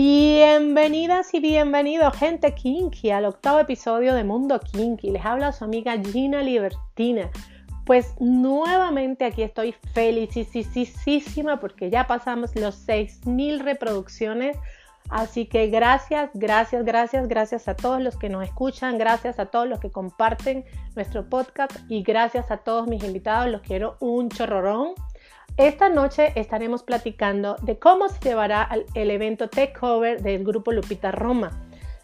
Bienvenidas y bienvenidos, gente kinky, al octavo episodio de Mundo Kinky. Les habla su amiga Gina Libertina. Pues nuevamente aquí estoy felicísima porque ya pasamos los 6.000 reproducciones. Así que gracias, gracias, gracias, gracias a todos los que nos escuchan, gracias a todos los que comparten nuestro podcast y gracias a todos mis invitados. Los quiero un chorrorón. Esta noche estaremos platicando de cómo se llevará el evento Takeover del grupo Lupita Roma.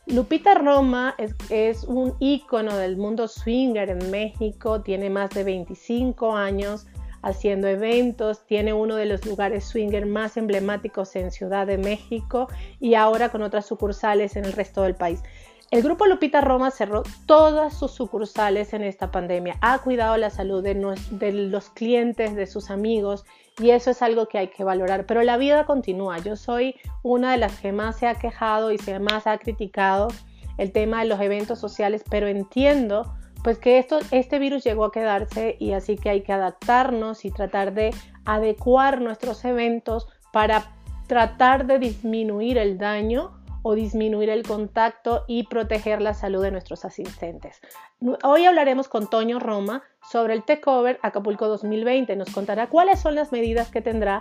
Lupita Roma es, un ícono del mundo swinger en México, tiene más de 25 años haciendo eventos, tiene uno de los lugares swinger más emblemáticos en Ciudad de México y ahora con otras sucursales en el resto del país. El grupo Lupita Roma cerró todas sus sucursales en esta pandemia. Ha cuidado la salud de, los clientes, de sus amigos y eso es algo que hay que valorar. Pero la vida continúa. Yo soy una de las que más se ha quejado y se más ha criticado el tema de los eventos sociales, pero entiendo pues que esto, este virus llegó a quedarse y así que hay que adaptarnos y tratar de adecuar nuestros eventos para tratar de disminuir el daño o disminuir el contacto y proteger la salud de nuestros asistentes. Hoy hablaremos con Toño Roma sobre el Takeover Acapulco 2020. Nos contará cuáles son las medidas que tendrá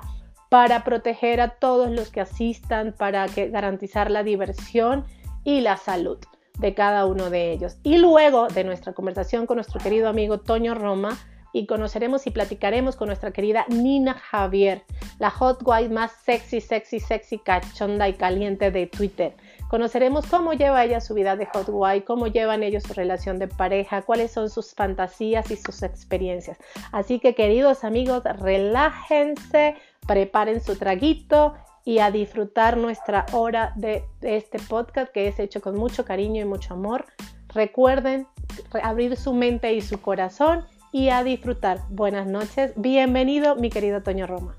para proteger a todos los que asistan, para garantizar la diversión y la salud de cada uno de ellos. Y luego de nuestra conversación con nuestro querido amigo Toño Roma, y conoceremos y platicaremos con nuestra querida Nina Javier, la hot wife más sexy, sexy, sexy, cachonda y caliente de Twitter. Conoceremos cómo lleva ella su vida de hot wife, cómo llevan ellos su relación de pareja, cuáles son sus fantasías y sus experiencias. Así que queridos amigos, relájense, preparen su traguito y a disfrutar nuestra hora de este podcast que es hecho con mucho cariño y mucho amor. Recuerden abrir su mente y su corazón y a disfrutar. Buenas noches. Bienvenido, mi querido Toño Roma.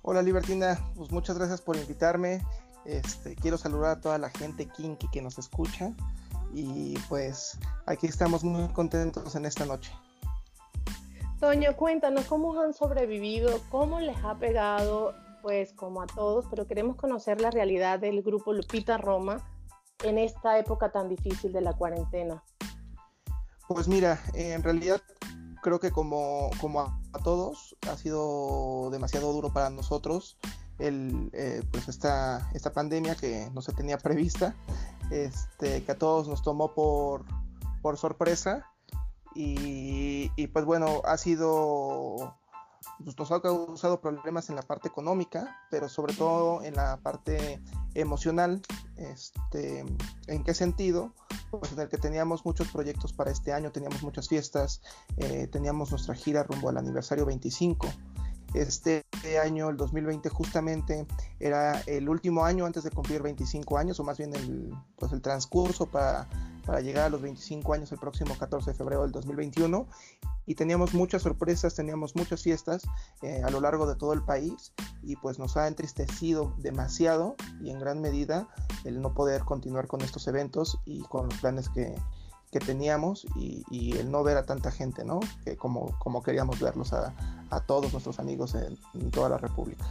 Hola, Libertina. Pues muchas gracias por invitarme. Este, quiero saludar a toda la gente kinky que nos escucha. Y pues aquí estamos muy contentos en esta noche. Toño, cuéntanos cómo han sobrevivido, cómo les ha pegado, pues como a todos, pero queremos conocer la realidad del grupo Lupita Roma en esta época tan difícil de la cuarentena. Pues mira, en realidad creo que como, como a, todos ha sido demasiado duro para nosotros el, eh, pues esta, esta pandemia que no se tenía prevista, este, que a todos nos tomó por, por sorpresa. Y, y pues bueno, ha sido nos ha causado problemas en la parte económica, pero sobre todo en la parte emocional. Este, ¿En qué sentido? Pues en el que teníamos muchos proyectos para este año, teníamos muchas fiestas, eh, teníamos nuestra gira rumbo al aniversario 25. Este año, el 2020, justamente era el último año antes de cumplir 25 años, o más bien el, pues el transcurso para para llegar a los 25 años el próximo 14 de febrero del 2021 y teníamos muchas sorpresas, teníamos muchas fiestas eh, a lo largo de todo el país y pues nos ha entristecido demasiado y en gran medida el no poder continuar con estos eventos y con los planes que, que teníamos y, el no ver a tanta gente, ¿no? Que como, como queríamos verlos a, a todos nuestros amigos en, en toda la República.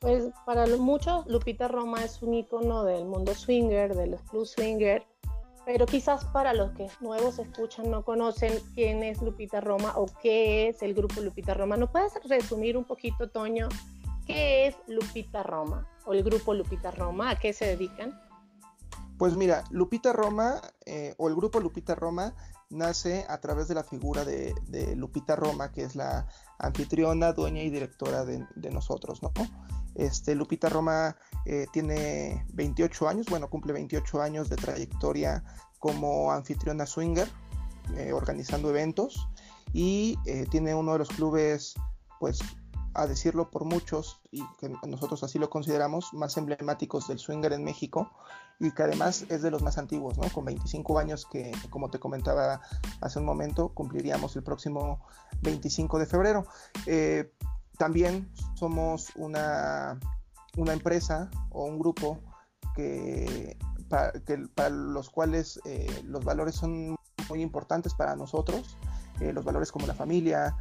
Pues para muchos Lupita Roma es un icono del mundo swinger, de los club swinger, pero quizás para los que nuevos escuchan no conocen quién es Lupita Roma o qué es el grupo Lupita Roma. ¿No puedes resumir un poquito, Toño, qué es Lupita Roma o el grupo Lupita Roma? ¿A qué se dedican? Pues mira, Lupita Roma eh, o el grupo Lupita Roma nace a través de la figura de, Lupita Roma, que es la anfitriona, dueña y directora de, nosotros, ¿no? Este, Lupita Roma eh, tiene 28 años, bueno, cumple 28 años de trayectoria como anfitriona swinger, eh, organizando eventos, y eh, tiene uno de los clubes, pues, a decirlo por muchos, y que nosotros así lo consideramos, más emblemáticos del swinger en México, y que además es de los más antiguos, ¿no? Con 25 años que, como te comentaba hace un momento, cumpliríamos el próximo 25 de febrero. también somos una una empresa o un grupo que para, los cuales eh, los valores son muy importantes para nosotros, eh, los valores como la familia,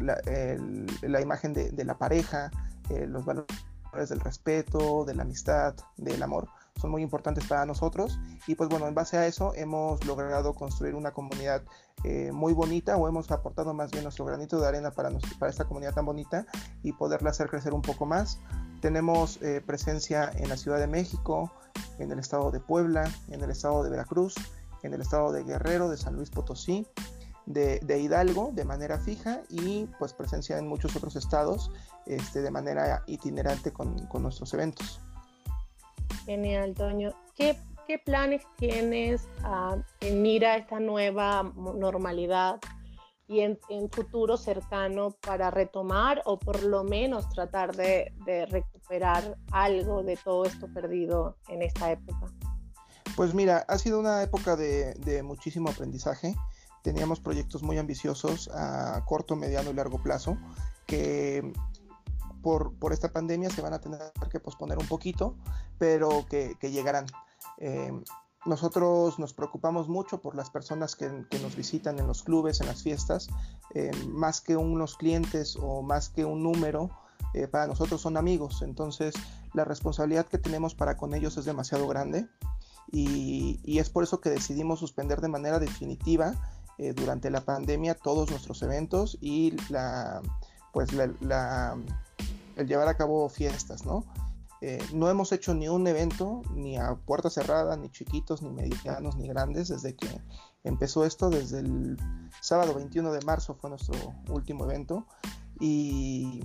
la, imagen de, la pareja, eh, los valores del respeto, de la amistad, del amor, son muy importantes para nosotros. Y pues bueno, en base a eso hemos logrado construir una comunidad eh, muy bonita o hemos aportado más bien nuestro granito de arena para, para esta comunidad tan bonita y poderla hacer crecer un poco más. Tenemos eh, presencia en la Ciudad de México, en el estado de Puebla, en el estado de Veracruz, en el estado de Guerrero, de San Luis Potosí, de, Hidalgo de manera fija y pues presencia en muchos otros estados este, de manera itinerante con, nuestros eventos. Genial, Toño. ¿Qué, planes tienes uh, en mira esta nueva normalidad y en, futuro cercano para retomar o por lo menos tratar de, recuperar algo de todo esto perdido en esta época? Pues mira, ha sido una época de, muchísimo aprendizaje. Teníamos proyectos muy ambiciosos a corto, mediano y largo plazo que por, esta pandemia se van a tener que posponer un poquito, pero que, llegarán. Eh, nosotros nos preocupamos mucho por las personas que, nos visitan en los clubes, en las fiestas, eh, más que unos clientes o más que un número, eh, para nosotros son amigos, entonces la responsabilidad que tenemos para con ellos es demasiado grande y, es por eso que decidimos suspender de manera definitiva eh, durante la pandemia todos nuestros eventos y la, pues la, el llevar a cabo fiestas, ¿no? Eh, no hemos hecho ni un evento, ni a puerta cerrada, ni chiquitos, ni medianos, ni grandes, desde que empezó esto, desde el sábado 21 de marzo fue nuestro último evento. Y,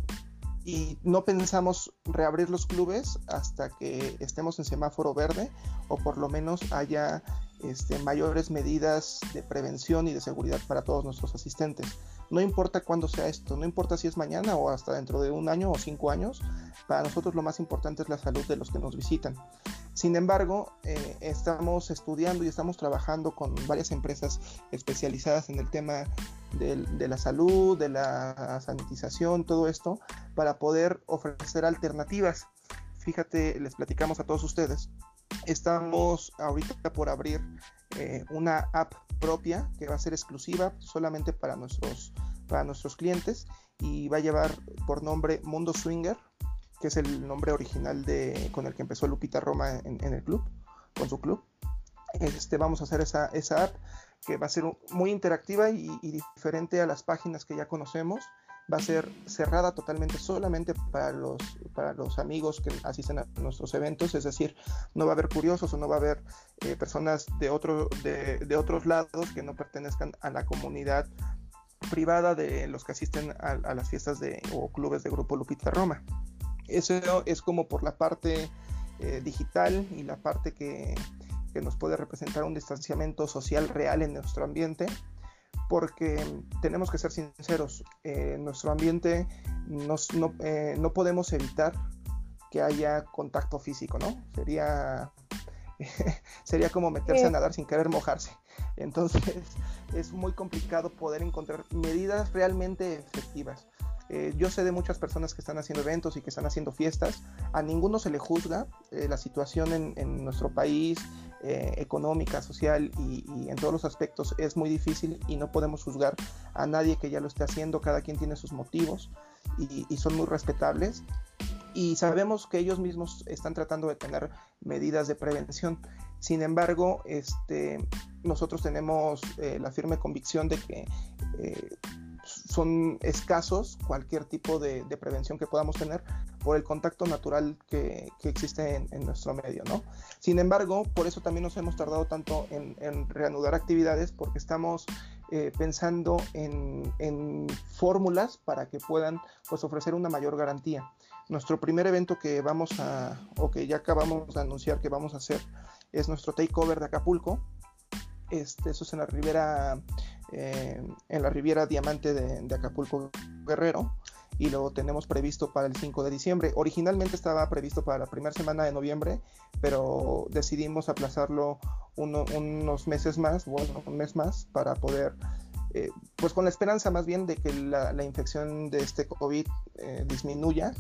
no pensamos reabrir los clubes hasta que estemos en semáforo verde o por lo menos haya este, mayores medidas de prevención y de seguridad para todos nuestros asistentes. No importa cuándo sea esto, no importa si es mañana o hasta dentro de un año o cinco años, para nosotros lo más importante es la salud de los que nos visitan. Sin embargo, eh, estamos estudiando y estamos trabajando con varias empresas especializadas en el tema de la salud, de la sanitización, todo esto, para poder ofrecer alternativas. Fíjate, les platicamos a todos ustedes. Estamos ahorita por abrir eh, una app propia que va a ser exclusiva solamente para nuestros, para nuestros clientes y va a llevar por nombre Mundo Swinger, que es el nombre original de, con el que empezó Lupita Roma en, el club, con su club. Este, vamos a hacer esa, esa app que va a ser muy interactiva y, diferente a las páginas que ya conocemos. Va a ser cerrada totalmente solamente para los, para los amigos que asisten a nuestros eventos, es decir, no va a haber curiosos o no va a haber eh, personas de, otro, de, de, otros lados que no pertenezcan a la comunidad privada de los que asisten a, las fiestas de, o clubes de Grupo Lupita Roma. Eso es como por la parte eh, digital y la parte que, que nos puede representar un distanciamiento social real en nuestro ambiente porque tenemos que ser sinceros, en eh, nuestro ambiente eh, no, podemos evitar que haya contacto físico, ¿no? Sería, sería como meterse a nadar sin querer mojarse. Entonces es muy complicado poder encontrar medidas realmente efectivas. Eh, yo sé de muchas personas que están haciendo eventos y que están haciendo fiestas. A ninguno se le juzga. la situación en, en, nuestro país eh, económica, social y, en todos los aspectos es muy difícil y no podemos juzgar a nadie que ya lo esté haciendo, cada quien tiene sus motivos y, son muy respetables y sabemos que ellos mismos están tratando de tener medidas de prevención. Sin embargo, este, nosotros tenemos eh, la firme convicción de que eh, son escasos cualquier tipo de, prevención que podamos tener por el contacto natural que, existe en, nuestro medio, ¿no? Sin embargo, por eso también nos hemos tardado tanto en, reanudar actividades porque estamos eh, pensando en, fórmulas para que puedan pues, ofrecer una mayor garantía. Nuestro primer evento que vamos a, o que ya acabamos de anunciar que vamos a hacer, es nuestro takeover de Acapulco. Este, eso es en la Ribera eh, en la Riviera Diamante de, Acapulco Guerrero y lo tenemos previsto para el 5 de diciembre. Originalmente estaba previsto para la primera semana de noviembre, pero decidimos aplazarlo unos meses más, bueno, un mes más, para poder, eh, pues con la esperanza más bien de que la, infección de este COVID eh, disminuya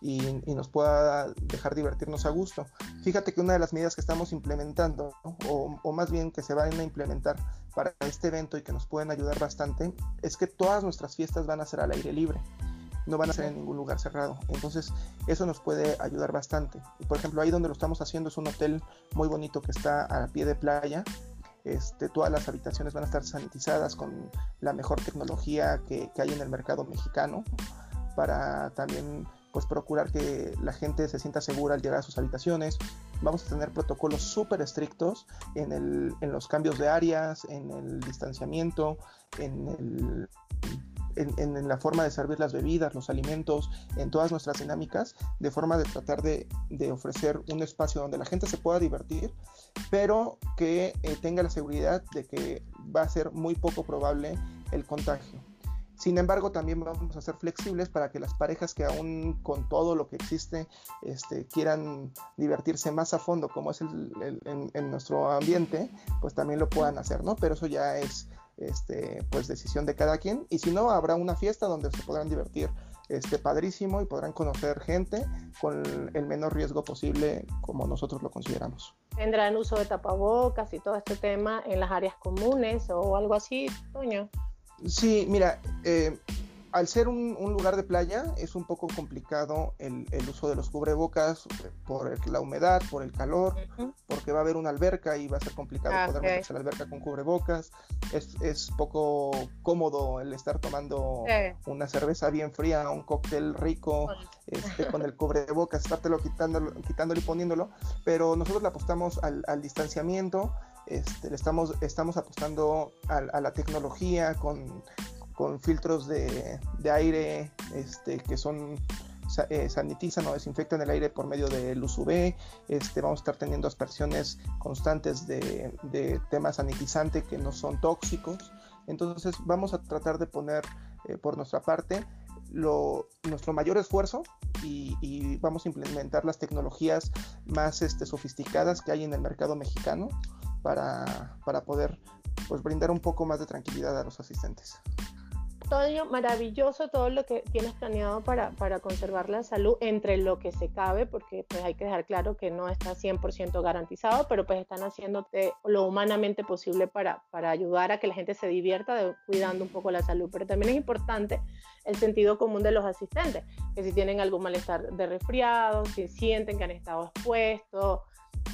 y, nos pueda dejar divertirnos a gusto. Fíjate que una de las medidas que estamos implementando, o, más bien que se van a implementar para este evento y que nos pueden ayudar bastante, es que todas nuestras fiestas van a ser al aire libre. No van a ser en ningún lugar cerrado. Entonces, eso nos puede ayudar bastante. Por ejemplo, ahí donde lo estamos haciendo es un hotel muy bonito que está a pie de playa. Este, todas las habitaciones van a estar sanitizadas con la mejor tecnología que, que hay en el mercado mexicano para también pues procurar que la gente se sienta segura al llegar a sus habitaciones. Vamos a tener protocolos súper estrictos en, el, en los cambios de áreas, en el distanciamiento, en el en, la forma de servir las bebidas, los alimentos, en todas nuestras dinámicas, de forma de tratar de, ofrecer un espacio donde la gente se pueda divertir, pero que eh, tenga la seguridad de que va a ser muy poco probable el contagio. Sin embargo, también vamos a ser flexibles para que las parejas que aún con todo lo que existe este, quieran divertirse más a fondo, como es en, nuestro ambiente, pues también lo puedan hacer, ¿no? Pero eso ya es este, pues decisión de cada quien. Y si no, habrá una fiesta donde se podrán divertir este, padrísimo y podrán conocer gente con el menor riesgo posible como nosotros lo consideramos. ¿Tendrán uso de tapabocas y todo este tema en las áreas comunes o algo así, Toño? Sí, mira, eh, al ser un, lugar de playa es un poco complicado el, uso de los cubrebocas por la humedad, por el calor, porque va a haber una alberca y va a ser complicado ah, poder meterse a la alberca con cubrebocas. Es, poco cómodo el estar tomando una cerveza bien fría, un cóctel rico este, con el cubrebocas, estártelo quitándolo, quitándolo y poniéndolo, pero nosotros le apostamos al, distanciamiento. Este, le estamos, estamos apostando a la tecnología con, con filtros de, aire este, que son eh, sanitizan o desinfectan el aire por medio de luz UV. Este, vamos a estar teniendo aspersiones constantes de, de tema sanitizante que no son tóxicos. Entonces vamos a tratar de poner eh, por nuestra parte lo, nuestro mayor esfuerzo y, vamos a implementar las tecnologías más este, sofisticadas que hay en el mercado mexicano para, para poder pues, brindar un poco más de tranquilidad a los asistentes. Toño, maravilloso todo lo que tienes planeado para, para, conservar la salud entre lo que se cabe, porque pues hay que dejar claro que no está 100% garantizado, pero pues están haciéndote lo humanamente posible para, para ayudar a que la gente se divierta cuidando un poco la salud. Pero también es importante el sentido común de los asistentes, que si tienen algún malestar de resfriado, si sienten que han estado expuestos,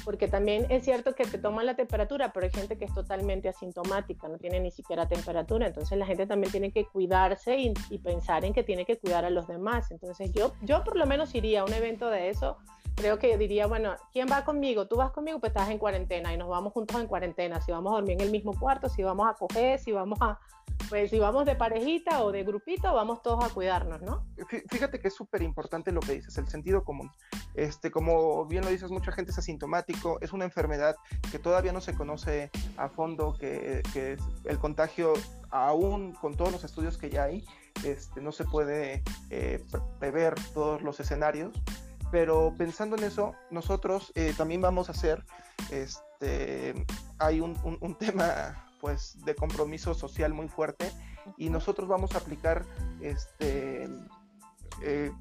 porque también es cierto que te toman la temperatura, pero hay gente que es totalmente asintomática, no tiene ni siquiera temperatura, entonces la gente también tiene que cuidarse y, pensar en que tiene que cuidar a los demás. Entonces yo, yo por lo menos iría a un evento de eso, creo que diría, bueno, ¿quién va conmigo? Tú vas conmigo, pues estás en cuarentena y nos vamos juntos en cuarentena, si vamos a dormir en el mismo cuarto, si vamos a coger, si vamos a pues si vamos de parejita o de grupito, vamos todos a cuidarnos, ¿no? Fíjate que es súper importante lo que dices, el sentido común. Este, como bien lo dices, mucha gente es asintomático, es una enfermedad que todavía no se conoce a fondo, que, el contagio, aún con todos los estudios que ya hay, este, no se puede eh, prever todos los escenarios. Pero pensando en eso, nosotros eh, también vamos a hacer, este, hay un tema pues de compromiso social muy fuerte y nosotros vamos a aplicar este eh,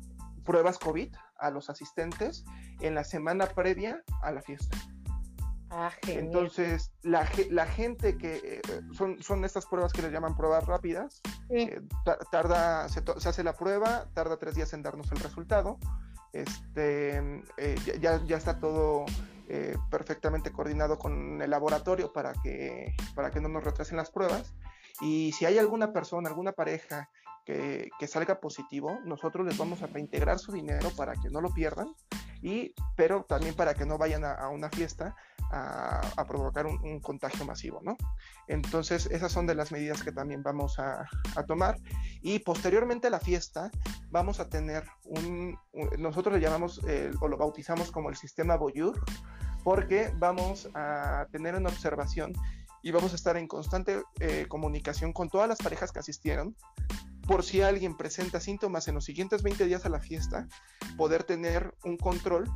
pruebas COVID a los asistentes en la semana previa a la fiesta. Ah, Entonces, la, la, gente que eh, son, son estas pruebas que les llaman pruebas rápidas, eh, tarda, se, hace la prueba, tarda tres días en darnos el resultado. Este, ya, ya, está todo eh, perfectamente coordinado con el laboratorio para que, para que no nos retrasen las pruebas. Y si hay alguna persona, alguna pareja que, que, salga positivo, nosotros les vamos a reintegrar su dinero para que no lo pierdan, y, pero también para que no vayan a, una fiesta a, a provocar un, contagio masivo, ¿no? Entonces, esas son de las medidas que también vamos a, a tomar. Y posteriormente a la fiesta, vamos a tener un, nosotros le llamamos o lo bautizamos como el sistema Boyur, porque vamos a tener una observación y vamos a estar en constante eh, comunicación con todas las parejas que asistieron por si alguien presenta síntomas en los siguientes 20 días a la fiesta, poder tener un control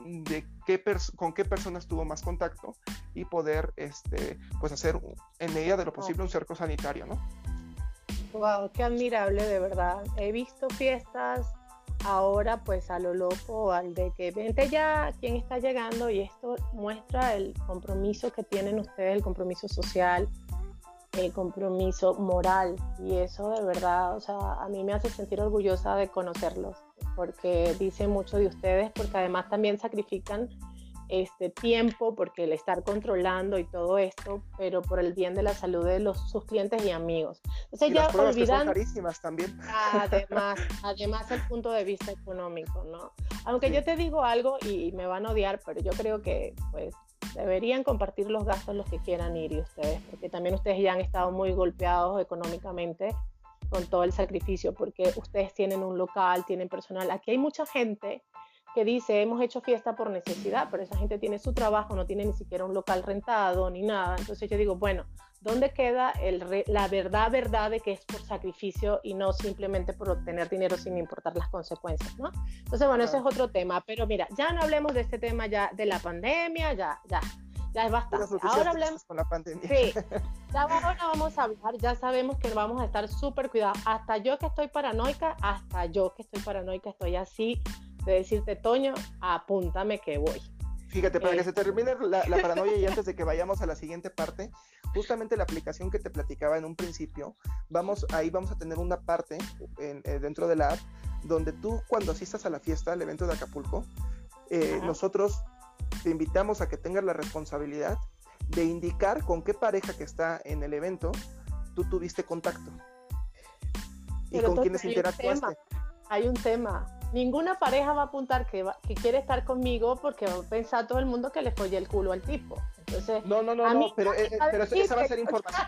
de qué con qué personas tuvo más contacto y poder este, pues hacer en medida de lo posible un cerco sanitario, ¿no? Wow, qué admirable de verdad. He visto fiestas ahora pues a lo loco, al de que vente ya quién está llegando y esto muestra el compromiso que tienen ustedes, el compromiso social, el compromiso moral y eso de verdad, o sea, a mí me hace sentir orgullosa de conocerlos porque dice mucho de ustedes, porque además también sacrifican este tiempo, porque el estar controlando y todo esto, pero por el bien de la salud de los, sus clientes y amigos. Entonces ya olvidan carísimas también. Además, además el punto de vista económico, ¿no? Aunque yo te digo algo y, me van a odiar, pero yo creo que pues deberían compartir los gastos los que quieran ir y ustedes, porque también ustedes ya han estado muy golpeados económicamente con todo el sacrificio, porque ustedes tienen un local, tienen personal. Aquí hay mucha gente que dice, hemos hecho fiesta por necesidad, pero esa gente tiene su trabajo, no tiene ni siquiera un local rentado ni nada. Entonces yo digo, bueno, ¿dónde queda el la verdad, verdad de que es por sacrificio y no simplemente por obtener dinero sin importar las consecuencias, ¿no? Entonces, bueno, ese es otro tema, pero mira, ya no hablemos de este tema ya de la pandemia, ya, ya, ya es bastante. Ahora hablemos con la pandemia. Sí, ya ahora vamos a hablar, ya sabemos que vamos a estar súper cuidados. Hasta yo que estoy paranoica, hasta yo que estoy paranoica, estoy así de decirte, Toño, apúntame que voy. Fíjate, para que se termine la, paranoia y antes de que vayamos a la siguiente parte, justamente la aplicación que te platicaba en un principio, vamos, ahí vamos a tener una parte eh, dentro de la app donde tú cuando asistas a la fiesta, al evento de Acapulco, eh, nosotros te invitamos a que tengas la responsabilidad de indicar con qué pareja que está en el evento tú tuviste contacto y con quiénes interactuaste. Hay un tema ninguna pareja va a apuntar que, que quiere estar conmigo porque va a pensar todo el mundo que le folle el culo al tipo. Entonces, no, no, no, no pero, eh, pero esa va a ser información,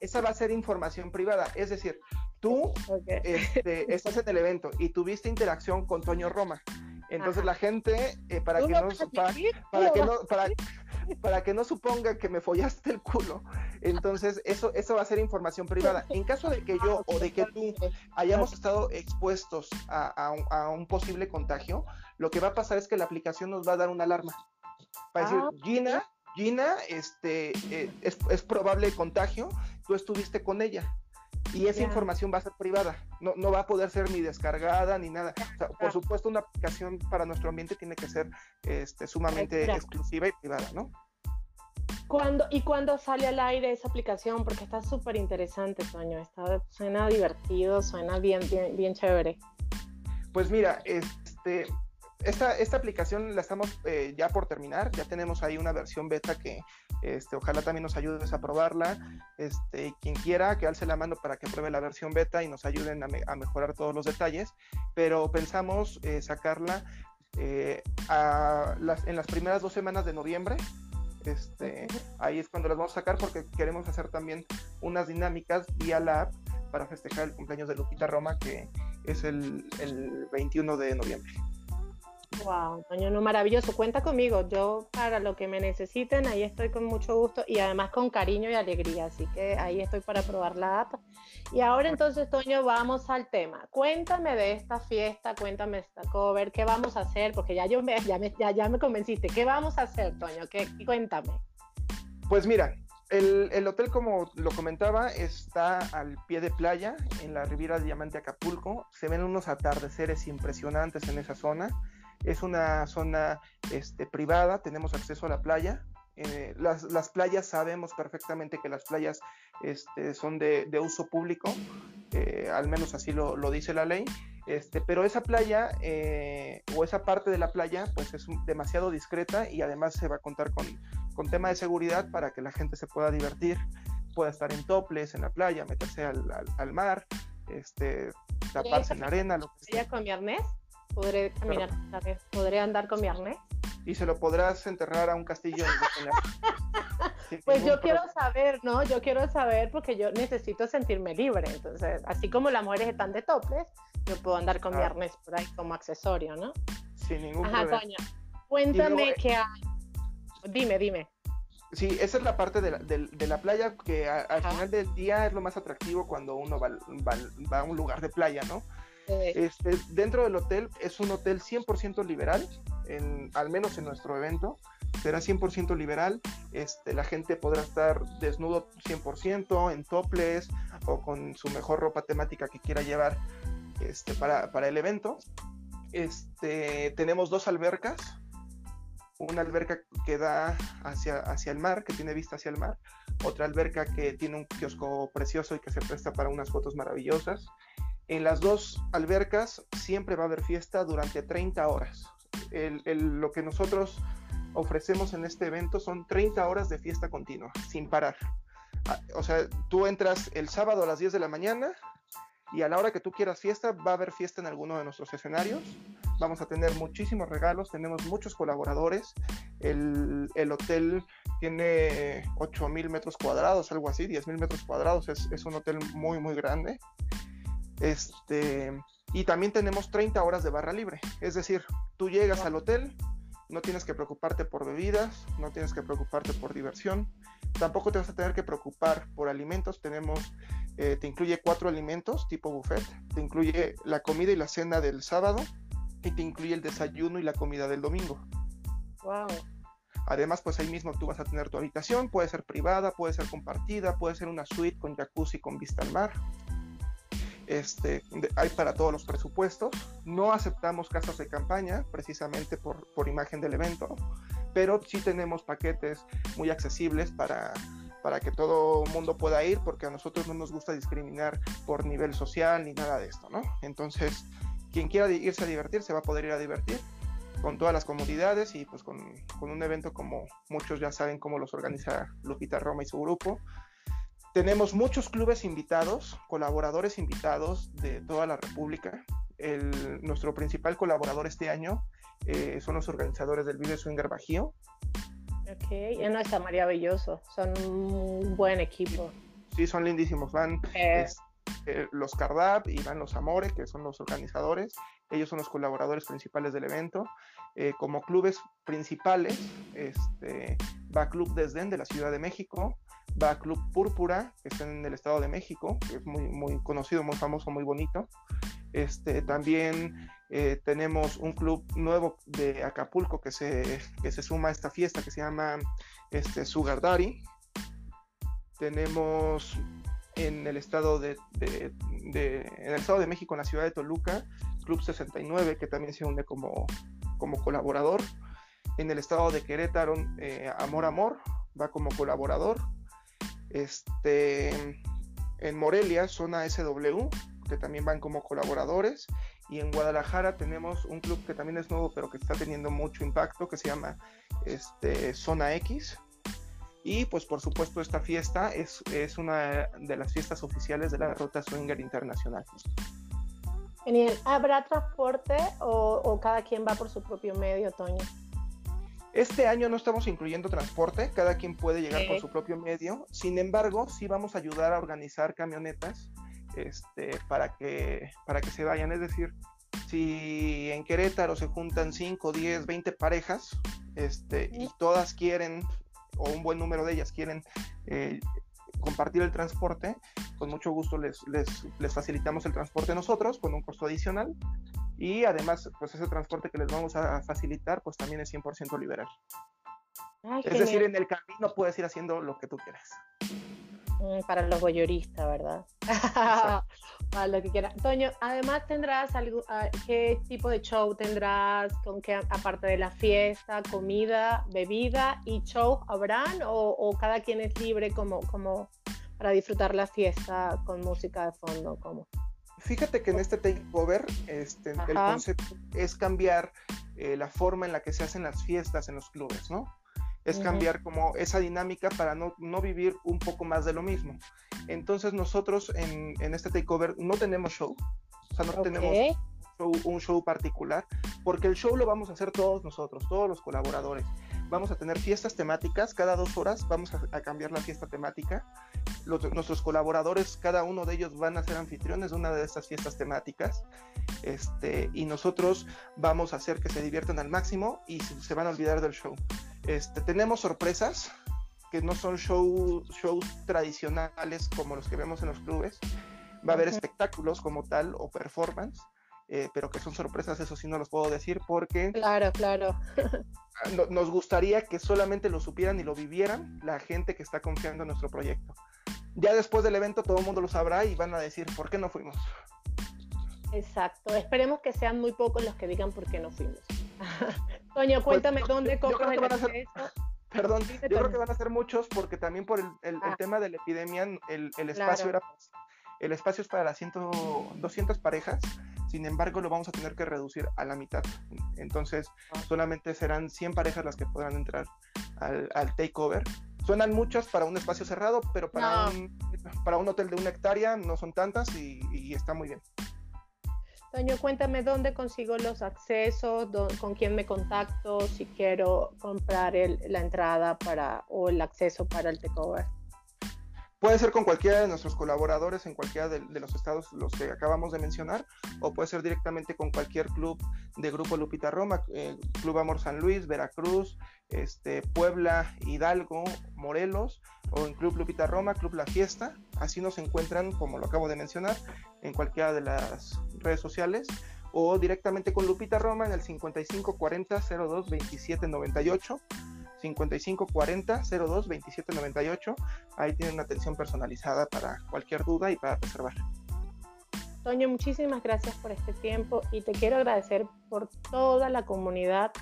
esa, va a ser información privada. Es decir, tú este, estás en el evento y tuviste interacción con Toño Roma. Entonces la gente, eh, para, que no, para, para, que no, para, para que no suponga que me follaste el culo. Entonces, eso, eso va a ser información privada. En caso de que yo o de que tú hayamos estado expuestos a, un, posible contagio, lo que va a pasar es que la aplicación nos va a dar una alarma. Para decir, ah, Gina, Gina, este, eh, es, es probable contagio, tú estuviste con ella y esa información va a ser privada, no, no va a poder ser ni descargada ni nada. por supuesto, una aplicación para nuestro ambiente tiene que ser este, sumamente exclusiva y privada, ¿no? ¿Cuándo, ¿Y cuándo sale al aire esa aplicación? Porque está súper interesante, Toño. Está, suena divertido, suena bien, bien, bien chévere. Pues mira, este, esta, esta aplicación la estamos eh, ya por terminar, ya tenemos ahí una versión beta que este, ojalá también nos ayudes a probarla. Este, quien quiera que alce la mano para que pruebe la versión beta y nos ayuden a, mejorar todos los detalles, pero pensamos eh, sacarla eh, en las primeras dos semanas de noviembre. Este, ahí es cuando las vamos a sacar porque queremos hacer también unas dinámicas vía la app para festejar el cumpleaños de Lupita Roma, que es el, el 21 de noviembre. Wow, Toño, no maravilloso. Cuenta conmigo. Yo para lo que me necesiten, ahí estoy con mucho gusto y además con cariño y alegría. Así que ahí estoy para probar la app. Y ahora entonces, Toño, vamos al tema. Cuéntame de esta fiesta, cuéntame esta cover, qué vamos a hacer, porque ya yo me, ya me, ya, me convenciste. ¿Qué vamos a hacer, Toño? ¿Qué, cuéntame. Pues mira, el, el, hotel, como lo comentaba, está al pie de playa, en la Riviera Diamante Acapulco. Se ven unos atardeceres impresionantes en esa zona. Es una zona este, privada, tenemos acceso a la playa. Eh, las, playas sabemos perfectamente que las playas este, son de, uso público, eh, al menos así lo, dice la ley. Este, pero esa playa eh, o esa parte de la playa pues es demasiado discreta y además se va a contar con, con tema de seguridad para que la gente se pueda divertir, pueda estar en toples en la playa, meterse al, al, mar, este, taparse en la arena, lo que sea. con mi arnés? Podré caminar, podré andar con mi arnés. Y se lo podrás enterrar a un castillo. pues yo quiero saber, ¿no? Yo quiero saber porque yo necesito sentirme libre. Entonces, así como las mujeres están de toples, yo puedo andar con mi ah. arnés por ahí como accesorio, ¿no? Sin ningún Ajá, problema. cuéntame eh, qué hay. Dime, dime. Sí, esa es la parte de la, de, la playa que al final del día es lo más atractivo cuando uno va, va, a un lugar de playa, ¿no? Este, dentro del hotel es un hotel 100% liberal, en, al menos en nuestro evento. Será 100% liberal. Este, la gente podrá estar desnudo 100%, en toples o con su mejor ropa temática que quiera llevar este, para, para el evento. Este, tenemos dos albercas una alberca que da hacia, hacia el mar, que tiene vista hacia el mar, otra alberca que tiene un kiosco precioso y que se presta para unas fotos maravillosas. En las dos albercas siempre va a haber fiesta durante 30 horas. lo que nosotros ofrecemos en este evento son 30 horas de fiesta continua, sin parar. Ah, o sea, tú entras el sábado a las 10 de la mañana y a la hora que tú quieras fiesta, va a haber fiesta en alguno de nuestros escenarios. Vamos a tener muchísimos regalos, tenemos muchos colaboradores. El, hotel tiene 8 mil metros cuadrados, algo así, 10 mil metros cuadrados. Es, es, un hotel muy, muy grande. Este, y también tenemos 30 horas de barra libre. Es decir, tú llegas al hotel, no tienes que preocuparte por bebidas, no tienes que preocuparte por diversión, tampoco te vas a tener que preocupar por alimentos. Tenemos, eh, te incluye cuatro alimentos tipo buffet, te incluye la comida y la cena del sábado y te incluye el desayuno y la comida del domingo. Wow. Además, pues ahí mismo tú vas a tener tu habitación, puede ser privada, puede ser compartida, puede ser una suite con jacuzzi con vista al mar. Este, hay para todos los presupuestos. No aceptamos casas de campaña, precisamente por, por imagen del evento, pero sí tenemos paquetes muy accesibles para, para que todo mundo pueda ir, porque a nosotros no nos gusta discriminar por nivel social ni nada de esto, ¿no? Entonces, quien quiera irse a divertir se va a poder ir a divertir con todas las comodidades y pues con, con un evento como muchos ya saben cómo los organiza Lupita Roma y su grupo, tenemos muchos clubes invitados, colaboradores invitados de toda la República. nuestro principal colaborador este año eh, son los organizadores del Video Swinger Bajío. Ok, ya no está maravilloso, son un buen equipo. Sí, son lindísimos. Van eh. Eh, los Cardab y van los Amore, que son los organizadores. Ellos son los colaboradores principales del evento. como clubes principales, este, va Club Desdén de la Ciudad de México, va Club Púrpura, que está en el Estado de México, que es muy, muy conocido, muy famoso, muy bonito. Este, también eh, tenemos un club nuevo de Acapulco que se, que se suma a esta fiesta que se llama este, Sugar Daddy. Tenemos en el estado de, en el estado de México, en la ciudad de Toluca, Club 69, que también se une como, como colaborador. En el estado de Querétaro, eh, Amor Amor va como colaborador. Este, en Morelia, zona SW, que también van como colaboradores. Y en Guadalajara tenemos un club que también es nuevo, pero que está teniendo mucho impacto, que se llama este, Zona X. Y pues por supuesto esta fiesta es, es una de las fiestas oficiales de la Ruta Swinger Internacional. Genial. ¿Habrá transporte o, o cada quien va por su propio medio, Toño? Este año no estamos incluyendo transporte, cada quien puede llegar por su propio medio. Sin embargo, sí vamos a ayudar a organizar camionetas este, para, que, para que se vayan. Es decir, si en Querétaro se juntan 5, 10, 20 parejas este, y todas quieren, o un buen número de ellas quieren eh, compartir el transporte, con mucho gusto les, les, facilitamos el transporte nosotros con un costo adicional y además pues ese transporte que les vamos a facilitar pues también es 100% liberal. es decir, en el camino puedes ir haciendo lo que tú quieras. Mm, para los voyeuristas, ¿verdad? para lo que quieras. Toño, además tendrás algo, ¿qué tipo de show tendrás? ¿Con qué, aparte de la fiesta, comida, bebida y show habrán? ¿O, cada quien es libre como, como para disfrutar la fiesta con música de fondo? como Fíjate que en este takeover este, el concepto es cambiar eh, la forma en la que se hacen las fiestas en los clubes, ¿no? es cambiar como esa dinámica para no, vivir un poco más de lo mismo. Entonces nosotros en, este takeover no tenemos show, o sea, no tenemos un show particular, porque el show lo vamos a hacer todos nosotros, todos los colaboradores. Vamos a tener fiestas temáticas, cada dos horas vamos a, cambiar la fiesta temática. nuestros colaboradores, cada uno de ellos van a ser anfitriones de una de estas fiestas temáticas. Este, y nosotros vamos a hacer que se diviertan al máximo y se van a olvidar del show. Este, tenemos sorpresas que no son show, shows tradicionales como los que vemos en los clubes. Va a haber espectáculos como tal o performance, eh, pero que son sorpresas, eso sí no los puedo decir porque... Claro, claro. nos gustaría que solamente lo supieran y lo vivieran la gente que está confiando en nuestro proyecto. Ya después del evento todo el mundo lo sabrá y van a decir, ¿por qué no fuimos? Exacto, esperemos que sean muy pocos los que digan por qué no fuimos. Toño, pues, cuéntame dónde compras el acceso. Perdón, yo creo que van a ser muchos porque también por el, ah. tema de la epidemia el, espacio era el espacio es para las 100, 200 parejas, sin embargo lo vamos a tener que reducir a la mitad. Entonces ah. solamente serán 100 parejas las que podrán entrar al, takeover. Suenan muchas para un espacio cerrado, pero para, un, para un hotel de una hectárea no son tantas y, y está muy bien. Toño, cuéntame dónde consigo los accesos, con quién me contacto si quiero comprar la entrada para o el acceso para el takeover. Puede ser con cualquiera de nuestros colaboradores en cualquiera de, los estados los que acabamos de mencionar, o puede ser directamente con cualquier club de Grupo Lupita Roma, eh, Club Amor San Luis, Veracruz, este, Puebla, Hidalgo, Morelos, o en Club Lupita Roma, Club La Fiesta. Así nos encuentran, como lo acabo de mencionar, en cualquiera de las redes sociales o directamente con Lupita Roma en el 5540 02 27 98 5540 02 27 98. Ahí tienen una atención personalizada para cualquier duda y para reservar. Toño, muchísimas gracias por este tiempo y te quiero agradecer por toda la comunidad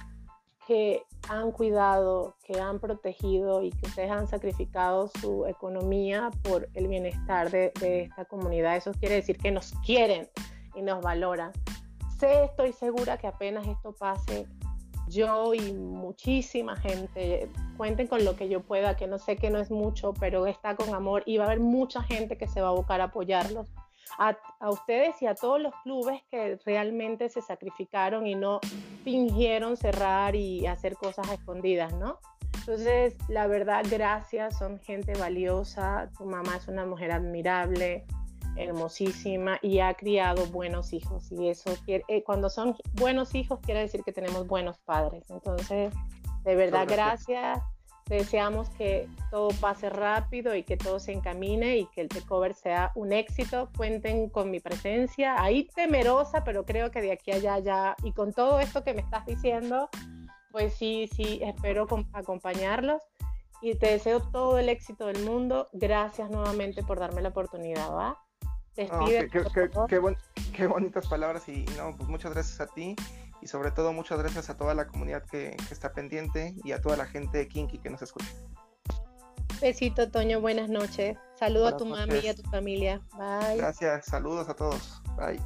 que han cuidado, que han protegido y que ustedes han sacrificado su economía por el bienestar de, de esta comunidad. Eso quiere decir que nos quieren y nos valoran. Sé, estoy segura que apenas esto pase, yo y muchísima gente, cuenten con lo que yo pueda, que no sé que no es mucho, pero está con amor y va a haber mucha gente que se va a buscar a apoyarlos. A, a, ustedes y a todos los clubes que realmente se sacrificaron y no fingieron cerrar y hacer cosas escondidas, ¿no? Entonces, la verdad, gracias, son gente valiosa, tu mamá es una mujer admirable, hermosísima y ha criado buenos hijos. Y eso quiere, eh, cuando son buenos hijos quiere decir que tenemos buenos padres. Entonces, de verdad, gracias. Deseamos que todo pase rápido y que todo se encamine y que el takeover sea un éxito. Cuenten con mi presencia, ahí temerosa, pero creo que de aquí a allá ya, y con todo esto que me estás diciendo, pues sí, sí, espero acompañarlos y te deseo todo el éxito del mundo. Gracias nuevamente por darme la oportunidad, ¿va? Qué, bonitas palabras y no, pues muchas gracias a ti y sobre todo muchas gracias a toda la comunidad que, está pendiente y a toda la gente de Kinky que nos escucha. Besito, Toño, buenas noches. Saludo a tu mami y a tu familia. Bye. Gracias, saludos a todos. Bye.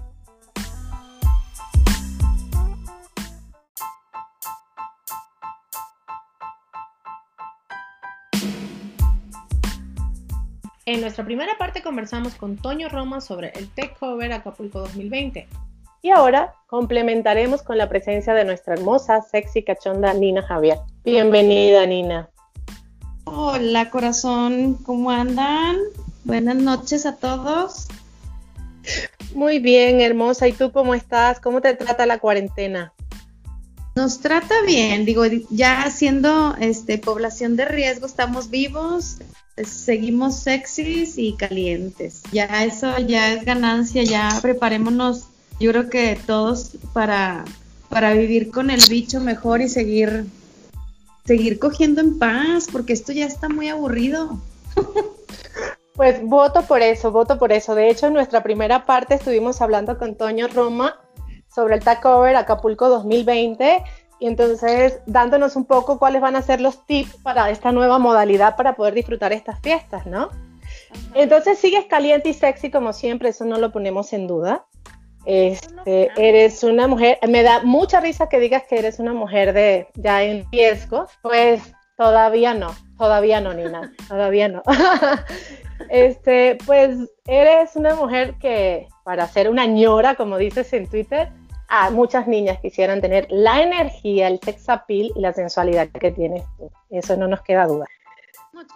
En nuestra primera parte conversamos con Toño Roma sobre el Takeover Acapulco 2020. Y ahora complementaremos con la presencia de nuestra hermosa, sexy, cachonda Nina Javier. Bienvenida, Nina. Hola, corazón, ¿cómo andan? Buenas noches a todos. Muy bien, hermosa. ¿Y tú cómo estás? ¿Cómo te trata la cuarentena? Nos trata bien, digo, ya siendo este, población de riesgo, estamos vivos, seguimos sexys y calientes. Ya eso ya es ganancia, ya preparémonos, yo creo que todos para, para vivir con el bicho mejor y seguir, seguir cogiendo en paz, porque esto ya está muy aburrido. Pues voto por eso, voto por eso. De hecho, en nuestra primera parte estuvimos hablando con Toño Roma sobre el Takeover Acapulco 2020 y entonces dándonos un poco cuáles van a ser los tips para esta nueva modalidad para poder disfrutar estas fiestas, ¿no? Entonces sigues caliente y sexy como siempre, eso no lo ponemos en duda. Este, eres una mujer, me da mucha risa que digas que eres una mujer de ya en riesgo, pues todavía no, todavía no, Nina, todavía no. este, pues eres una mujer que para ser una ñora, como dices en Twitter, a muchas niñas quisieran tener la energía, el sex appeal y la sensualidad que tienes tú. Eso no nos queda duda.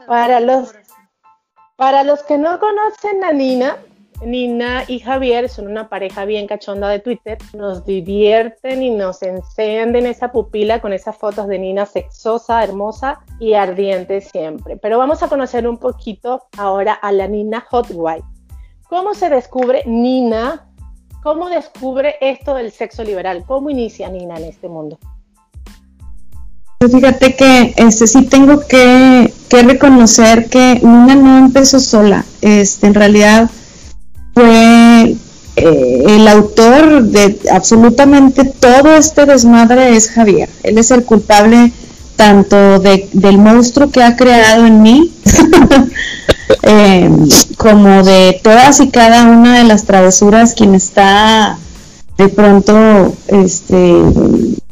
para los, para los que no conocen a Nina, Nina y Javier son una pareja bien cachonda de Twitter. Nos divierten y nos encenden esa pupila con esas fotos de Nina sexosa, hermosa y ardiente siempre. Pero vamos a conocer un poquito ahora a la Nina Hot White. ¿Cómo se descubre Nina ¿Cómo descubre esto del sexo liberal? ¿Cómo inicia Nina en este mundo? Pues fíjate que este sí tengo que, reconocer que Nina no empezó sola. Este, en realidad fue eh, el autor de absolutamente todo este desmadre es Javier. Él es el culpable tanto del monstruo que ha creado en mí, em, como de todas y cada una de las travesuras, quien está de pronto este,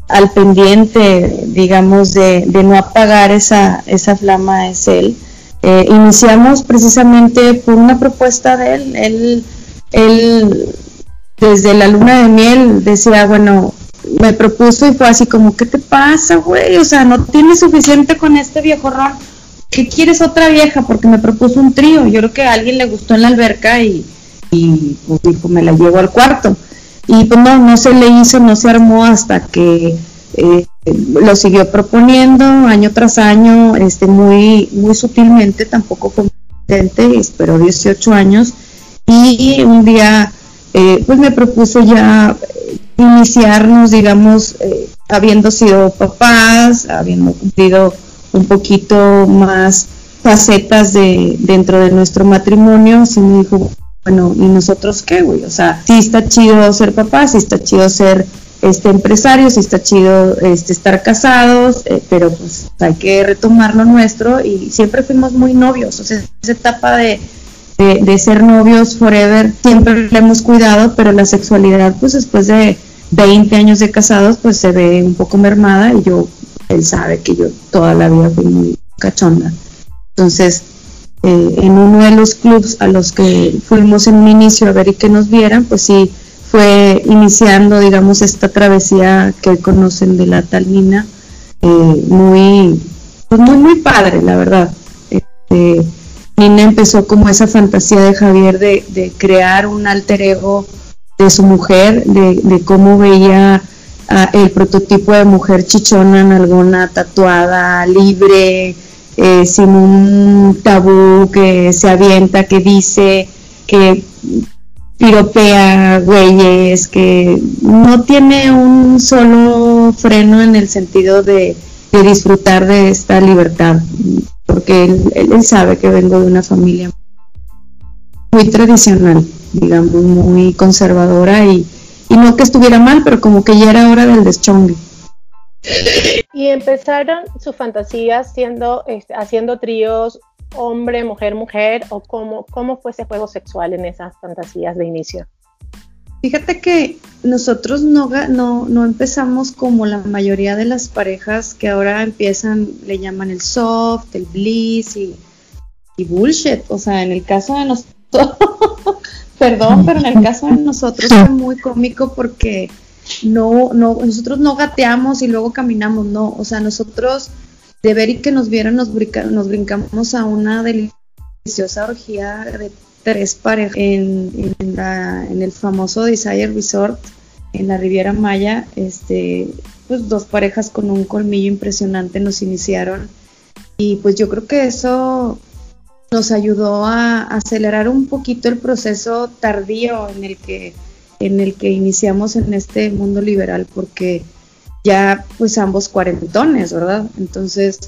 al pendiente, digamos, de, no apagar esa, esa flama es él. Eh, iniciamos precisamente por una propuesta de él. Él, él, desde la luna de miel, decía, bueno, me propuso y fue así como, ¿qué te pasa, güey? O sea, no tienes suficiente con este viejo ron. ¿Qué quieres otra vieja? Porque me propuso un trío. Yo creo que a alguien le gustó en la alberca y, y pues dijo, me la llevo al cuarto. Y pues no, no se le hizo, no se armó hasta que eh, lo siguió proponiendo año tras año, este, muy, muy sutilmente, tampoco competente, esperó 18 años y un día eh, pues me propuso ya iniciarnos, digamos, eh, habiendo sido papás, habiendo cumplido un poquito más facetas de dentro de nuestro matrimonio, se me dijo, bueno, ¿y nosotros qué, güey? O sea, sí está chido ser papás, sí está chido ser este empresarios, sí está chido este, estar casados, eh, pero pues hay que retomar lo nuestro y siempre fuimos muy novios, o sea, esa etapa de, de, ser novios forever siempre la hemos cuidado, pero la sexualidad pues después de 20 años de casados pues se ve un poco mermada y yo, él sabe que yo toda la vida fui muy cachonda. Entonces, eh, en uno de los clubs a los que fuimos en un inicio a ver y que nos vieran, pues sí, fue iniciando, digamos, esta travesía que conocen de la Talmina, eh, muy, pues muy, muy padre, la verdad. Este, Nina empezó como esa fantasía de Javier de, crear un alter ego de su mujer, de, cómo veía el prototipo de mujer chichona en alguna tatuada, libre, eh, sin un tabú, que se avienta, que dice, que piropea güeyes, que no tiene un solo freno en el sentido de, disfrutar de esta libertad, porque él, sabe que vengo de una familia muy tradicional, digamos, muy conservadora y, y no que estuviera mal, pero como que ya era hora del deschongue. Y empezaron su fantasía siendo, este, haciendo tríos hombre, mujer, mujer, o cómo, cómo fue ese juego sexual en esas fantasías de inicio? Fíjate que nosotros no, no, no, empezamos como la mayoría de las parejas que ahora empiezan, le llaman el soft, el bliss y, y bullshit. O sea, en el caso de nosotros, perdón, pero en el caso de nosotros fue muy cómico porque no, no, nosotros no gateamos y luego caminamos, no. O sea, nosotros de ver y que nos vieron, nos, nos brincamos a una deliciosa orgía de tres parejas en, en, el famoso Desire Resort en la Riviera Maya. Este, pues dos parejas con un colmillo impresionante nos iniciaron y pues yo creo que eso nos ayudó a acelerar un poquito el proceso tardío en el que en el que iniciamos en este mundo liberal porque ya pues ambos cuarentones, ¿verdad? Entonces,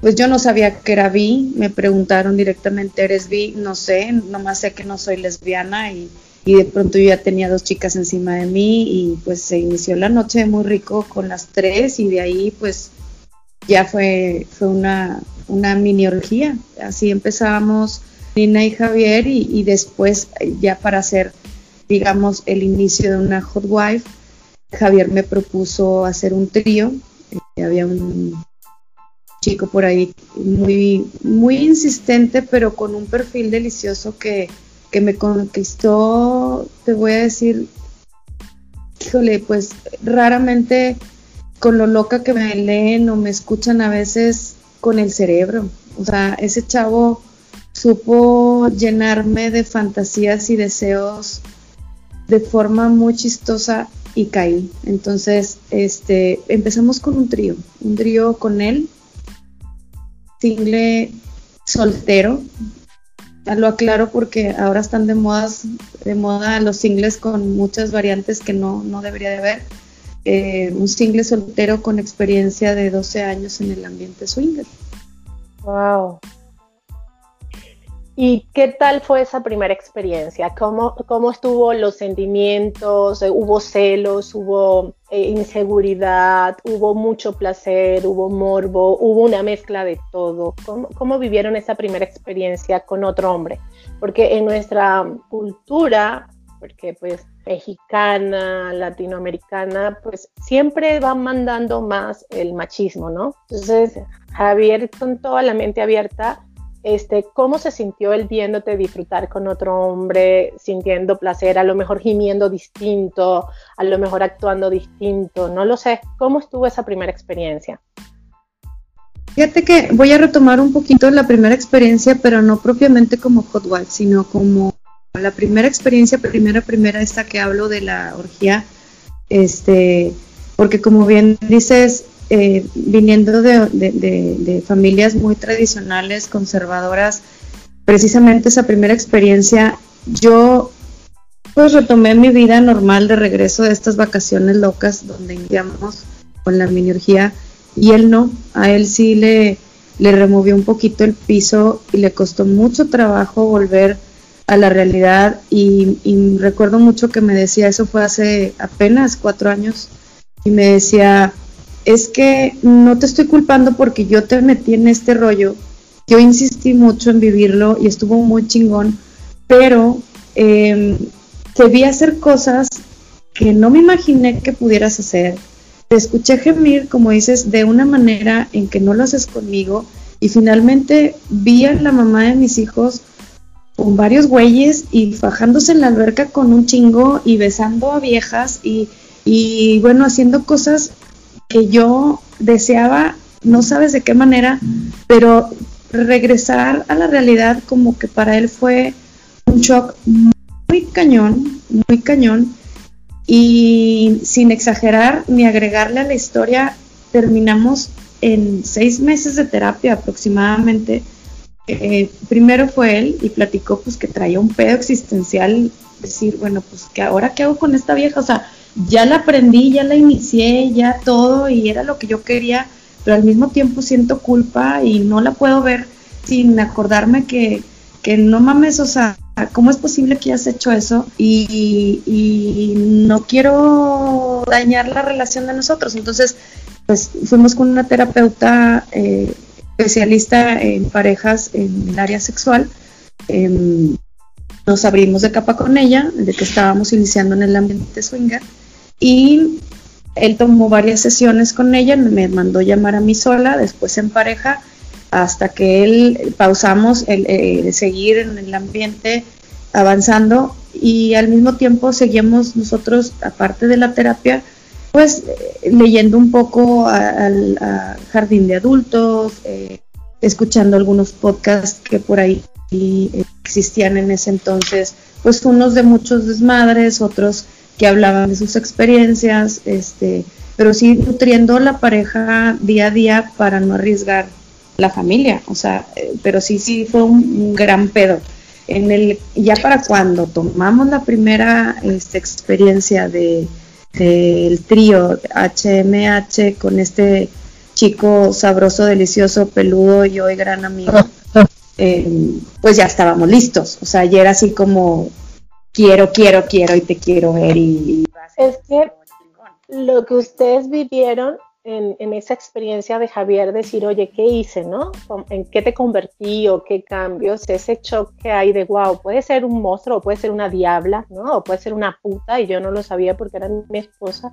pues yo no sabía que era bi, me preguntaron directamente, ¿eres bi? No sé, nomás sé que no soy lesbiana y, de pronto yo ya tenía dos chicas encima de mí y pues se inició la noche muy rico con las tres y de ahí pues ya fue, fue una, una mini orgía. Así empezábamos Nina y Javier y, y después ya para hacer digamos el inicio de una hot wife Javier me propuso hacer un trío. Eh, había un chico por ahí muy, muy insistente, pero con un perfil delicioso que, que me conquistó, te voy a decir, híjole, pues raramente con lo loca que me leen o me escuchan a veces con el cerebro. O sea, ese chavo supo llenarme de fantasías y deseos de forma muy chistosa y caí. Entonces, este, empezamos con un trío, un trío con él, single soltero. Lo aclaro porque ahora están de modas, de moda los singles con muchas variantes que no, no debería de haber. Eh, un single soltero con experiencia de 12 años en el ambiente swinger. Wow. ¿Y qué tal fue esa primera experiencia? ¿Cómo, cómo estuvo los sentimientos? ¿Hubo celos? ¿Hubo eh, inseguridad? ¿Hubo mucho placer? ¿Hubo morbo? ¿Hubo una mezcla de todo? ¿Cómo, ¿Cómo, vivieron esa primera experiencia con otro hombre? Porque en nuestra cultura, porque pues mexicana, latinoamericana, pues siempre van mandando más el machismo, ¿no? Entonces, Javier con toda la mente abierta este, cómo se sintió él viéndote disfrutar con otro hombre, sintiendo placer, a lo mejor gimiendo distinto, a lo mejor actuando distinto, no lo sé. ¿Cómo estuvo esa primera experiencia? Fíjate que voy a retomar un poquito la primera experiencia, pero no propiamente como Hot Wife, sino como la primera experiencia, primera, primera, esta que hablo de la orgía, este, porque como bien dices, eh, viniendo de, familias muy tradicionales, conservadoras, precisamente esa primera experiencia, yo pues retomé mi vida normal de regreso de estas vacaciones locas donde iniciamos con la miniurgía y él no, a él sí le, le removió un poquito el piso y le costó mucho trabajo volver a la realidad y, recuerdo mucho que me decía, eso fue hace apenas cuatro años, y me decía, es que no te estoy culpando porque yo te metí en este rollo. Yo insistí mucho en vivirlo y estuvo muy chingón, pero te vi hacer cosas que no me imaginé que pudieras hacer. Te escuché gemir, como dices, de una manera en que no lo haces conmigo y finalmente vi a la mamá de mis hijos con varios güeyes y fajándose en la alberca con un chingo y besando a viejas y, y bueno, haciendo cosas que yo deseaba, no sabes de qué manera, pero regresar a la realidad como que para él fue un shock muy cañón, muy cañón, y sin exagerar ni agregarle a la historia, terminamos en seis meses de terapia aproximadamente. Eh, primero fue él y platicó pues que traía un pedo existencial, decir, bueno, pues que ahora qué hago con esta vieja, o sea, ya la aprendí, ya la inicié, ya todo y era lo que yo quería, pero al mismo tiempo siento culpa y no la puedo ver sin acordarme que, que no mames, o sea, ¿cómo es posible que hayas hecho eso? Y, y, no quiero dañar la relación de nosotros. Entonces, pues fuimos con una terapeuta eh, especialista en parejas en el área sexual. Em, nos abrimos de capa con ella, de que estábamos iniciando en el ambiente swinger y él tomó varias sesiones con ella, me mandó llamar a mí sola, después en pareja, hasta que él pausamos el, eh, seguir en el ambiente avanzando y al mismo tiempo seguimos nosotros, aparte de la terapia, pues eh, leyendo un poco al jardín de adultos, eh, escuchando algunos podcasts que por ahí existían en ese entonces, pues unos de muchos desmadres, otros que hablaban de sus experiencias, este, pero sí nutriendo la pareja día a día para no arriesgar la familia, o sea, eh, pero sí, sí fue un, gran pedo. En el, ya para cuando tomamos la primera este, experiencia de del trío HMH con este chico sabroso, delicioso, peludo y hoy gran amigo, eh, pues ya estábamos listos, o sea, era así como quiero, quiero, quiero y te quiero ver y... es que lo que ustedes vivieron en, esa experiencia de Javier, decir, oye, ¿qué hice, no? ¿En qué te convertí o qué cambios? Ese shock que hay de, wow, puede ser un monstruo o puede ser una diabla, ¿no? O puede ser una puta y yo no lo sabía porque era mi esposa.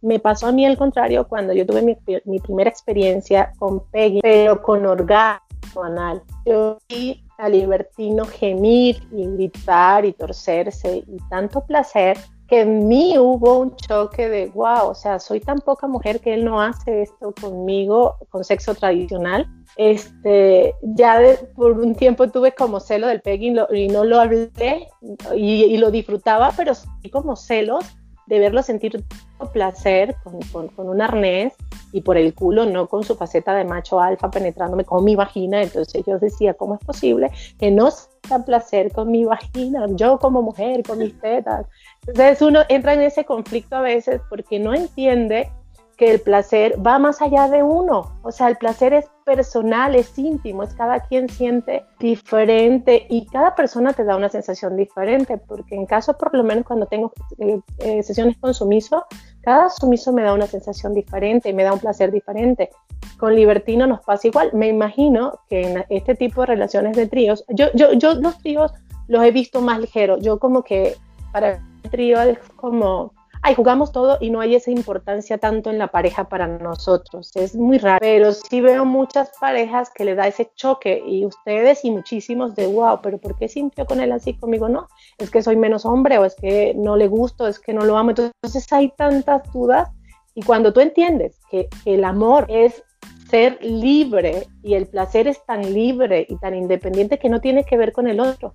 Me pasó a mí al contrario cuando yo tuve mi, mi primera experiencia con Peggy, pero con orgasmo anal. Yo vi a Libertino gemir y gritar y torcerse y tanto placer que en mí hubo un choque de wow, o sea, soy tan poca mujer que él no hace esto conmigo con sexo tradicional. Este, ya por un tiempo tuve como celo del pegging y no lo hablé y, y, lo disfrutaba, pero sí como celos de verlo sentir placer con, un arnés y por el culo, no con su faceta de macho alfa penetrándome con mi vagina. Entonces yo decía, ¿cómo es posible que no sienta placer con mi vagina? Yo como mujer, con mis tetas. Entonces uno entra en ese conflicto a veces porque no entiende que el placer va más allá de uno. O sea, el placer es personal, es íntimo, es cada quien siente diferente y cada persona te da una sensación diferente, porque en caso, por lo menos cuando tengo eh, eh, sesiones con sumiso, cada sumiso me da una sensación diferente, me da un placer diferente. Con libertino nos pasa igual. Me imagino que en este tipo de relaciones de tríos, yo, yo, yo los tríos los he visto más ligeros. Yo como que para el trío es como ay, jugamos todo y no hay esa importancia tanto en la pareja para nosotros. Es muy raro, pero sí veo muchas parejas que le da ese choque y ustedes y muchísimos de, wow, pero ¿por qué sintió con él así conmigo? No, es que soy menos hombre o es que no le gusto, es que no lo amo. Entonces hay tantas dudas y cuando tú entiendes que, el amor es ser libre y el placer es tan libre y tan independiente que no tiene que ver con el otro,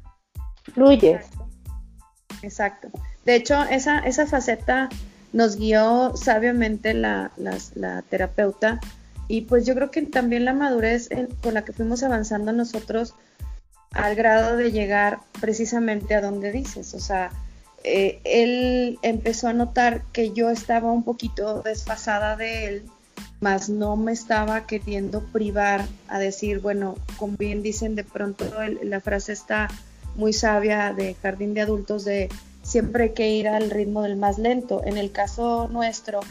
fluyes. Exacto. De hecho, esa, esa faceta nos guió sabiamente la, terapeuta. Y pues yo creo que también la madurez con la que fuimos avanzando nosotros al grado de llegar precisamente a donde dices, o sea, eh, él empezó a notar que yo estaba un poquito desfasada de él, mas no me estaba queriendo privar a decir, bueno, como bien dicen de pronto la frase está muy sabia de Jardín de Adultos de siempre hay que ir al ritmo del más lento. En el caso nuestro,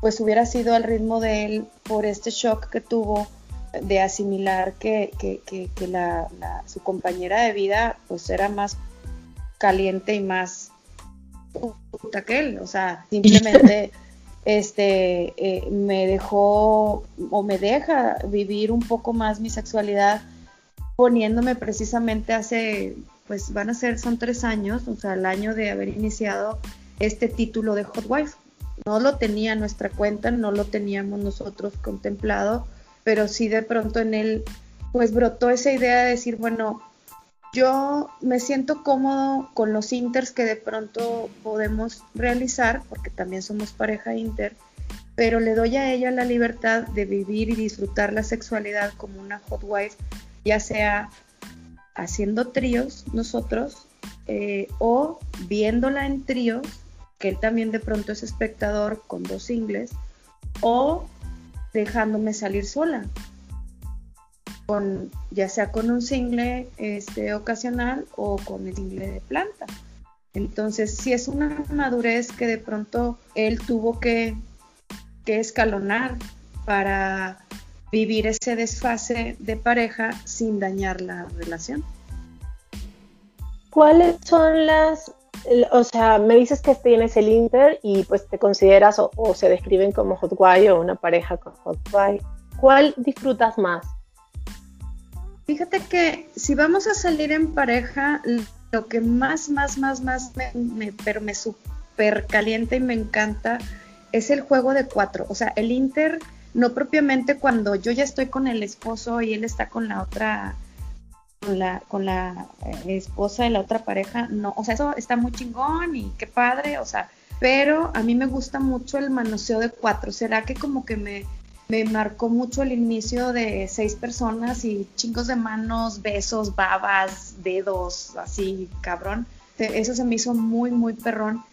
pues hubiera sido al ritmo de él por este shock que tuvo de asimilar que, la, su compañera de vida pues era más caliente y más puta que él. O sea, simplemente este, eh, me dejó o me deja vivir un poco más mi sexualidad poniéndome precisamente hace pues van a ser, son tres años, o sea, el año de haber iniciado este título de Hot Wife. No lo tenía nuestra cuenta, no lo teníamos nosotros contemplado, pero sí de pronto en él, pues brotó esa idea de decir, bueno, yo me siento cómodo con los inters que de pronto podemos realizar, porque también somos pareja inter, pero le doy a ella la libertad de vivir y disfrutar la sexualidad como una hot wife, ya sea haciendo tríos nosotros eh, o viéndola en tríos, que él también de pronto es espectador con dos singles, o dejándome salir sola, con, ya sea con un single este, ocasional o con el single de planta. Entonces, si es una madurez que de pronto él tuvo que, que escalonar para vivir ese desfase de pareja sin dañar la relación. ¿Cuáles son las, o sea, me dices que tienes el Inter y pues te consideras o, se describen como hot guy o una pareja con hot guy? ¿Cuál disfrutas más? Fíjate que si vamos a salir en pareja, lo que más, más, más, más me, pero me super calienta y me encanta es el juego de cuatro. O sea, el Inter no propiamente cuando yo ya estoy con el esposo y él está con la otra con la, con la eh, esposa de la otra pareja, no, o sea, eso está muy chingón y qué padre, o sea, pero a mí me gusta mucho el manoseo de cuatro, será que como que me, me marcó mucho el inicio de seis personas y chingos de manos, besos, babas, dedos, así, cabrón, eso se me hizo muy, muy perrón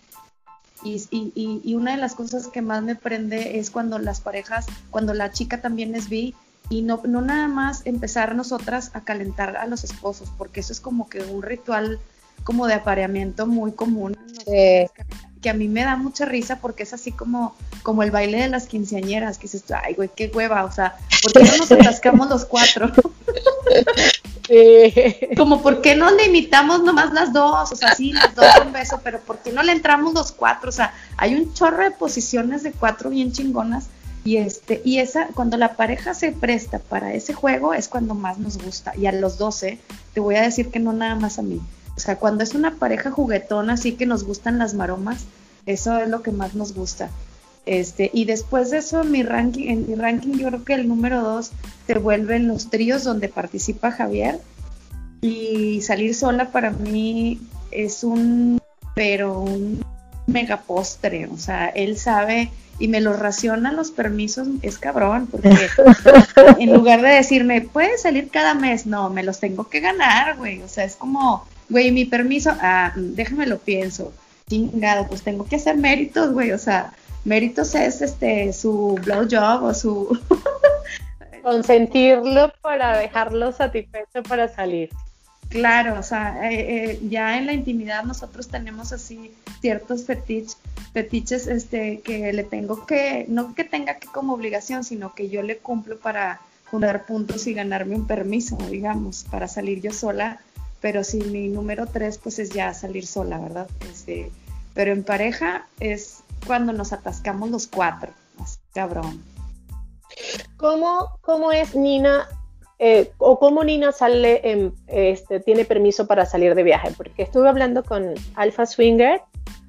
y, una de las cosas que más me prende es cuando las parejas, cuando la chica también es bi, y no, no nada más empezar nosotras a calentar a los esposos, porque eso es como que un ritual como de apareamiento muy común. Que a mí me da mucha risa porque es así como, como el baile de las quinceañeras, que dices, ay, güey, qué hueva, o sea, ¿por qué no nos atascamos los cuatro? Como, ¿por qué no le imitamos nomás las dos? O sea, sí, las dos un beso, pero ¿por qué no le entramos los cuatro? O sea, hay un chorro de posiciones de cuatro bien chingonas. Y este, y esa, cuando la pareja se presta para ese juego, es cuando más nos gusta. Y a los 12, te voy a decir que no nada más a mí. O sea, cuando es una pareja juguetona, así que nos gustan las maromas, eso es lo que más nos gusta. Este, y después de eso, mi ranking, en mi ranking, yo creo que el número dos se vuelven los tríos donde participa Javier. Y salir sola para mí es un, pero un mega postre. O sea, él sabe y me lo raciona los permisos, es cabrón, porque en lugar de decirme, puedes salir cada mes, no, me los tengo que ganar, güey. O sea, es como, güey, mi permiso, ah, déjame lo pienso. Chingado, pues tengo que hacer méritos, güey. O sea, méritos es este su blowjob o su Consentirlo para dejarlo satisfecho para salir. Claro, o sea, eh, eh, ya en la intimidad nosotros tenemos así ciertos fetiches, fetiches este, que le tengo que, no que tenga que como obligación, sino que yo le cumplo para juntar puntos y ganarme un permiso, digamos, para salir yo sola. Pero si mi número tres, pues es ya salir sola, ¿verdad? Este, pero en pareja es cuando nos atascamos los cuatro, cabrón. ¿Cómo, cómo es Nina eh, o cómo Nina sale, en, este, tiene permiso para salir de viaje, porque estuve hablando con Alpha Swinger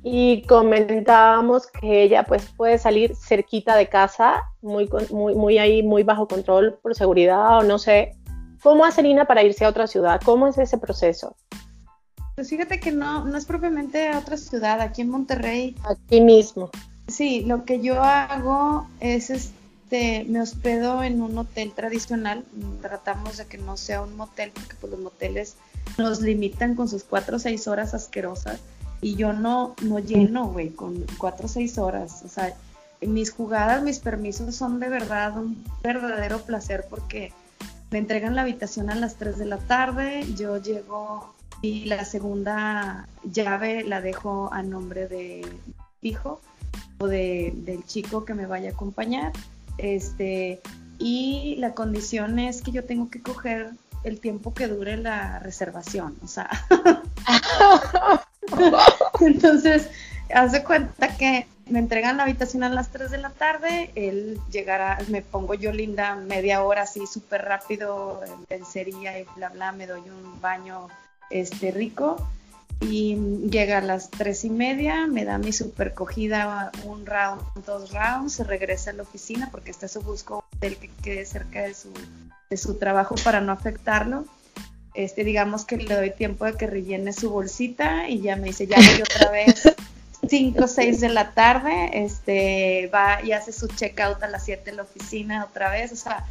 y comentábamos que ella pues puede salir cerquita de casa, muy, muy, muy ahí, muy bajo control por seguridad o no sé. ¿Cómo hace Nina para irse a otra ciudad? ¿Cómo es ese proceso? Pues fíjate que no, no es propiamente a otra ciudad, aquí en Monterrey. Aquí mismo. Sí, lo que yo hago es este, me hospedo en un hotel tradicional. Tratamos de que no sea un motel, porque pues los moteles nos limitan con sus cuatro o seis horas asquerosas. Y yo no, no lleno, güey, con cuatro o seis horas. O sea, mis jugadas, mis permisos son de verdad un verdadero placer porque me entregan la habitación a las 3 de la tarde, yo llego y la segunda llave la dejo a nombre de hijo o de, del chico que me vaya a acompañar. Este, y la condición es que yo tengo que coger el tiempo que dure la reservación, o sea. Entonces, hace cuenta que me entregan la habitación a las 3 de la tarde, él llegará, me pongo yo linda media hora así súper rápido en pensería y bla bla, me doy un baño este rico y llega a las tres y media, me da mi super cogida, un round, dos rounds, se regresa a la oficina porque está su busco hotel que quede cerca de su, de su trabajo para no afectarlo. Este, digamos que le doy tiempo de que rellene su bolsita y ya me dice, ya voy otra vez 5 o 6 de la tarde, este, va y hace su checkout a las 7 de la oficina otra vez, o sea,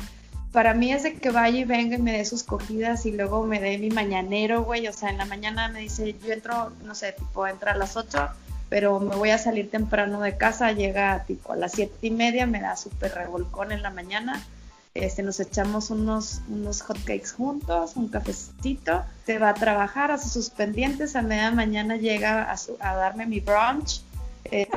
para mí es de que vaya y venga y me dé sus cogidas y luego me dé mi mañanero, güey. O sea, en la mañana me dice, yo entro, no sé, tipo, entra a las 8, pero me voy a salir temprano de casa, llega tipo a las siete y media, me da súper revolcón en la mañana. Este, nos echamos unos, unos hotcakes juntos, un cafecito, se va a trabajar, hace sus pendientes, a media mañana llega a, a darme mi brunch, eh,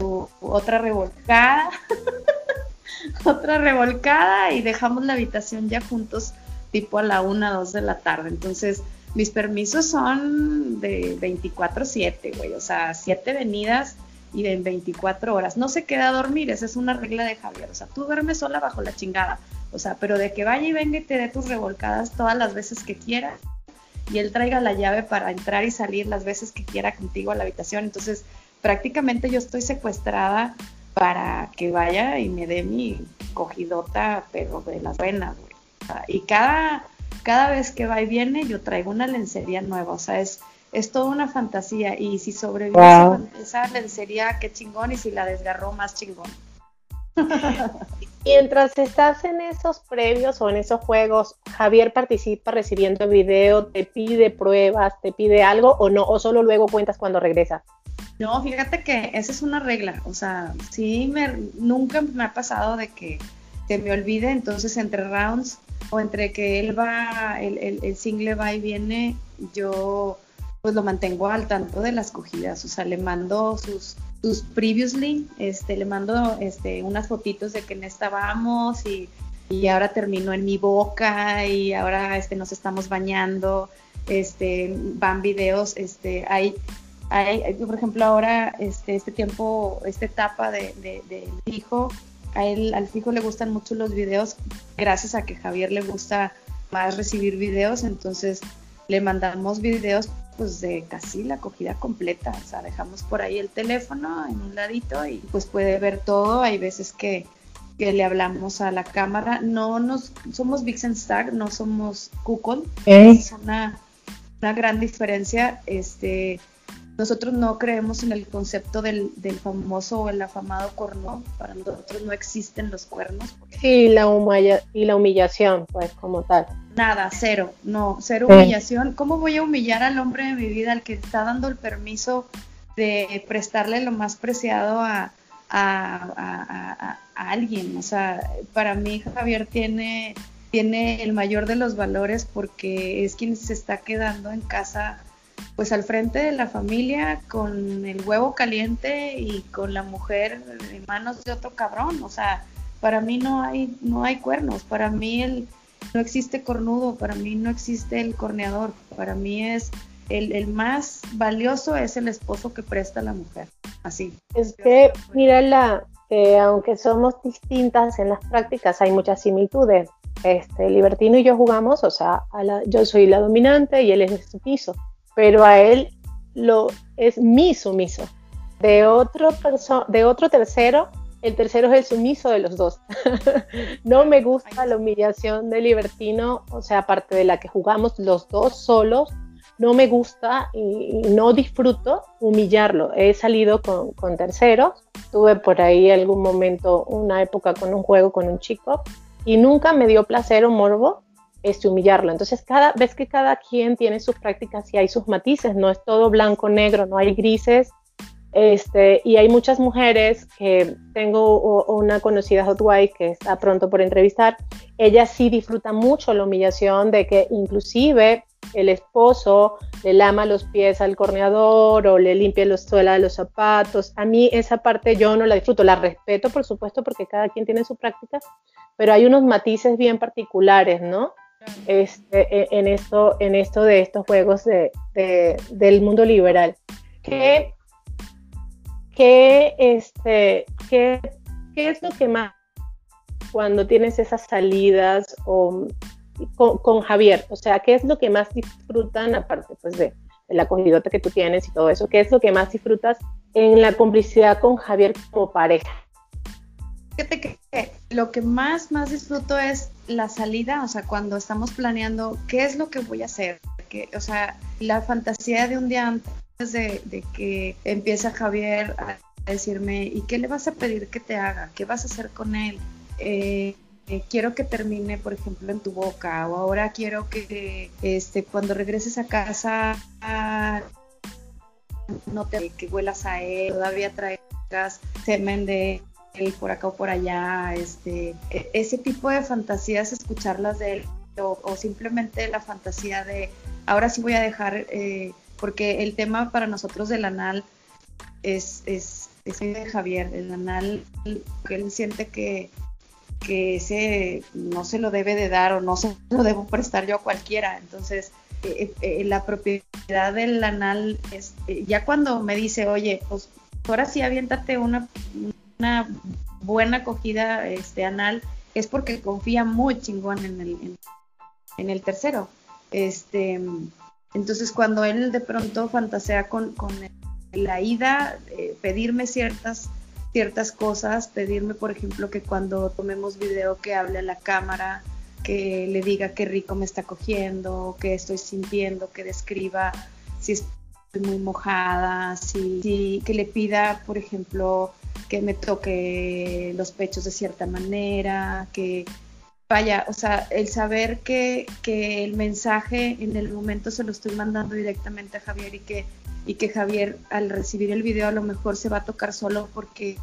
otra revolcada. otra revolcada y dejamos la habitación ya juntos tipo a la una, dos de la tarde. Entonces, mis permisos son de 24/7, güey, o sea, siete venidas y en 24 horas. No se queda a dormir, esa es una regla de Javier, o sea, tú duermes sola bajo la chingada, o sea, pero de que vaya y venga y te dé tus revolcadas todas las veces que quiera y él traiga la llave para entrar y salir las veces que quiera contigo a la habitación. Entonces, prácticamente yo estoy secuestrada para que vaya y me dé mi cogidota, pero de las venas, güey. y cada, cada vez que va y viene, yo traigo una lencería nueva, o sea, es, es toda una fantasía. Y si sobrevive esa, lencería, qué chingón, y si la desgarró, más chingón. Mientras estás en esos previos o en esos juegos, Javier participa recibiendo video, te pide pruebas, te pide algo o no, o solo luego cuentas cuando regresa. No, fíjate que esa es una regla, o sea, sí, me, nunca me ha pasado de que te me olvide, entonces entre rounds o entre que él va, el, el, single va y viene, yo pues lo mantengo al tanto de las cogidas, o sea, le mando sus, sus previously, este, le mando este, unas fotitos de que en estábamos y, y ahora terminó en mi boca y ahora este, nos estamos bañando, este, van videos, este, hay por ejemplo, ahora este, este tiempo, esta etapa de, de, hijo, a él, al hijo le gustan mucho los videos, gracias a que Javier le gusta más recibir videos, entonces le mandamos videos pues de casi la acogida completa, o sea, dejamos por ahí el teléfono en un ladito y pues puede ver todo, hay veces que, que le hablamos a la cámara, no nos, somos Vixen Star, no somos Kukon, es una, una gran diferencia, este, nosotros no creemos en el concepto del, famoso o el afamado corno. Para nosotros no existen los cuernos. Sí, la y la humillación, pues, como tal. Nada, cero, no, cero humillación. ¿Cómo voy a humillar al hombre de mi vida, al que está dando el permiso de prestarle lo más preciado a, alguien. O sea, para mí Javier tiene, tiene el mayor de los valores porque es quien se está quedando en casa pues al frente de la familia con el huevo caliente y con la mujer en manos de otro cabrón. O sea, para mí no hay, no hay cuernos, para mí no existe cornudo, para mí no existe el corneador, para mí es el, el más valioso es el esposo que presta a la mujer. Así. Es que, mira, la, eh, aunque somos distintas en las prácticas, hay muchas similitudes. Este, Libertino y yo jugamos, o sea, yo soy la dominante y él es el sumiso pero a él lo es mi sumiso. De otro, de otro tercero, el tercero es el sumiso de los dos. no me gusta la humillación de Libertino, o sea, aparte de la que jugamos los dos solos, no me gusta y, no disfruto humillarlo. He salido con, con, terceros, tuve por ahí algún momento, una época con un juego con un chico y nunca me dio placer o morbo este, humillarlo. Entonces, cada vez que cada quien tiene sus prácticas y hay sus matices, no es todo blanco, negro, no hay grises. Este, y hay muchas mujeres que tengo una conocida hot wife que está pronto por entrevistar, ella sí disfruta mucho la humillación de que inclusive el esposo le lama los pies al corneador o le limpia los suela de los zapatos. A mí esa parte yo no la disfruto, la respeto por supuesto porque cada quien tiene su práctica, pero hay unos matices bien particulares, ¿no? Este, e, en, esto, en esto de estos juegos de, del mundo liberal. ¿Qué, qué, este, qué, qué es lo que más cuando tienes esas salidas o, con, Javier? O sea, ¿qué es lo que más disfrutan aparte pues, de, de la acogidota que tú tienes y todo eso? ¿Qué es lo que más disfrutas en la complicidad con Javier como pareja? Fíjate que lo que más, más disfruto es la salida, o sea, cuando estamos planeando qué es lo que voy a hacer, que, o sea, la fantasía de un día antes de, que empieza Javier a decirme, ¿y qué le vas a pedir que te haga? ¿Qué vas a hacer con él? Eh, eh, quiero que termine, por ejemplo, en tu boca, o ahora quiero que este, cuando regreses a casa no te que huelas a él, todavía traigas semen de por acá o por allá, este, e, ese tipo de fantasías, escucharlas de él, o, simplemente la fantasía de, ahora sí voy a dejar, eh, porque el tema para nosotros del anal es, es, es de Javier, el anal, que él siente que, que ese no se lo debe de dar o no se lo debo prestar yo a cualquiera, entonces... Eh, eh, la propiedad del anal es, ya cuando me dice, oye, pues ahora sí aviéntate una, una buena acogida este, anal es porque confía muy chingón en el, en, el tercero. Este, entonces cuando él de pronto fantasea con, con la ida, eh, pedirme ciertas, ciertas cosas, pedirme por ejemplo que cuando tomemos video que hable a la cámara, que le diga qué rico me está cogiendo, qué estoy sintiendo, que describa si estoy muy mojada, si que le pida por ejemplo que me toque los pechos de cierta manera, que vaya, o sea, el saber que, que, el mensaje en el momento se lo estoy mandando directamente a Javier y que, y que Javier al recibir el video a lo mejor se va a tocar solo porque,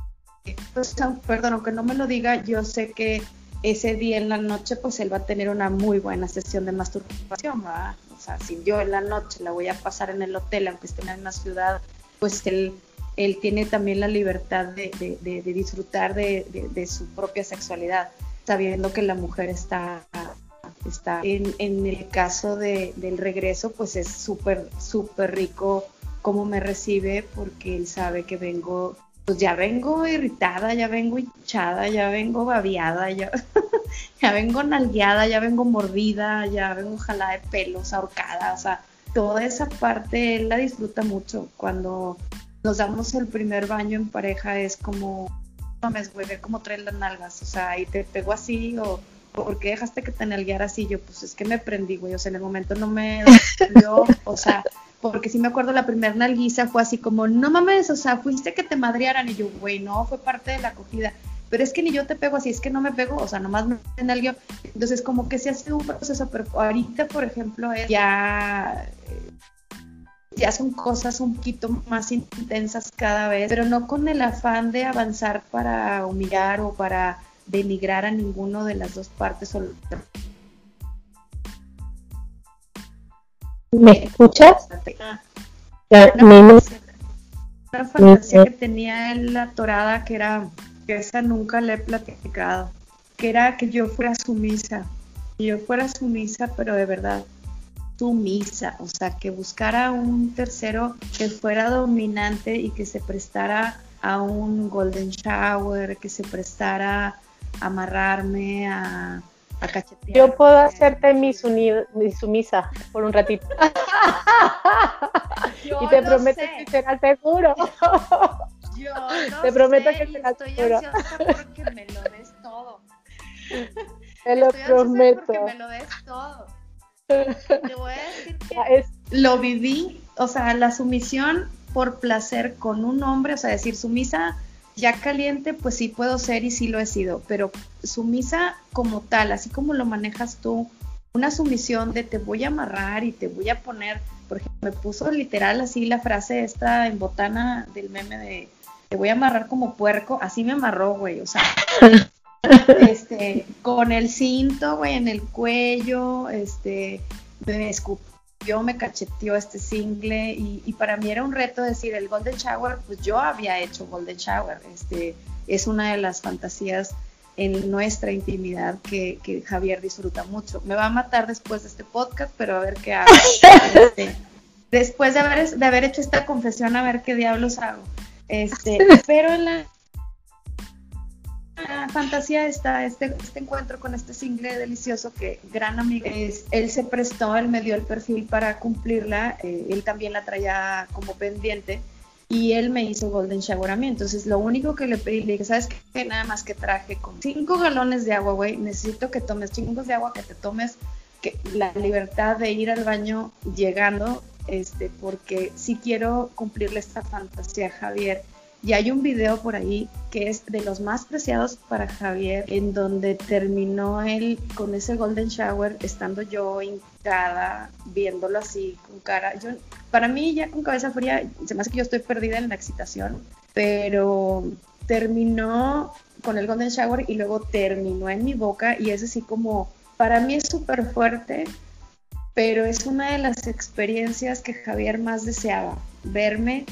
pues, perdón, aunque no me lo diga, yo sé que ese día en la noche pues él va a tener una muy buena sesión de masturbación, ¿verdad? O sea, si yo en la noche la voy a pasar en el hotel, aunque esté en una ciudad, pues él él tiene también la libertad de, disfrutar de, su propia sexualidad, sabiendo que la mujer está, está en, el caso del regreso, pues es súper, súper rico cómo me recibe porque él sabe que vengo, pues ya vengo irritada, ya vengo hinchada, ya vengo babiada, ya, ya vengo nalgueada, ya vengo mordida, ya vengo jalada de pelos, ahorcada, o sea, toda esa parte él la disfruta mucho. Cuando nos damos el primer baño en pareja es como, mames, güey, ve cómo traes las nalgas, o sea, y te pego así, o ¿por qué dejaste que te nalgueara así? Yo, pues es que me prendí, güey, o sea, en el momento no me o sea, porque sí me acuerdo la primera nalguiza fue así como, no mames, o sea, fuiste que te madrearan, y yo, güey, no, fue parte de la acogida, pero es que ni yo te pego así, es que no me pego, o sea, nomás me nalgueo, entonces como que se hace un proceso, pero ahorita, por ejemplo, ya ya son cosas un poquito más intensas cada vez, pero no con el afán de avanzar para humillar o para denigrar a ninguno de las dos partes. ¿Me escuchas? una, fantasía que tenía él atorada que era, que esa nunca le he platicado, que era que yo fuera sumisa, que yo fuera sumisa, pero de verdad sumisa, o sea, que buscara un tercero que fuera dominante y que se prestara a un golden shower, que se prestara a amarrarme, a yo puedo hacerte mi, sumisa por un ratito. y te prometo que será seguro. Yo no te prometo que será estoy seguro. ansiosa porque me lo des todo. Te lo estoy prometo. Porque me lo des todo. Te voy a decir que lo viví, o sea, la sumisión por placer con un hombre, o sea, decir sumisa ya caliente, pues sí puedo ser y sí lo he sido, pero sumisa como tal, así como lo manejas tú, una sumisión de te voy a amarrar y te voy a poner, por ejemplo, me puso literal así la frase esta en botana del meme de te voy a amarrar como puerco, así me amarró, güey, o sea, este, con el cinto, güey, en el cuello, este, me escupió yo me cacheteó este single y, para mí era un reto decir el Golden Shower, pues yo había hecho Golden Shower, este, es una de las fantasías en nuestra intimidad que, Javier disfruta mucho. Me va a matar después de este podcast, pero a ver qué hago. Este, después de haber, de haber hecho esta confesión, a ver qué diablos hago. Este, pero en la fantasía está este, este encuentro con este single delicioso que gran amigo es, él se prestó, él me dio el perfil para cumplirla, eh, él también la traía como pendiente y él me hizo Golden Shower a mí. Entonces, lo único que le pedí, le dije, ¿sabes qué? Nada más que traje con cinco galones de agua, güey. Necesito que tomes chingos de agua, que te tomes que, la libertad de ir al baño llegando, este, porque si quiero cumplirle esta fantasía Javier y hay un video por ahí que es de los más preciados para Javier, en donde terminó él con ese golden shower, estando yo hincada, viéndolo así con cara. Yo, para mí, ya con cabeza fría, se me hace que yo estoy perdida en la excitación, pero terminó con el golden shower y luego terminó en mi boca y es así como, para mí es súper fuerte, pero es una de las experiencias que Javier más deseaba, verme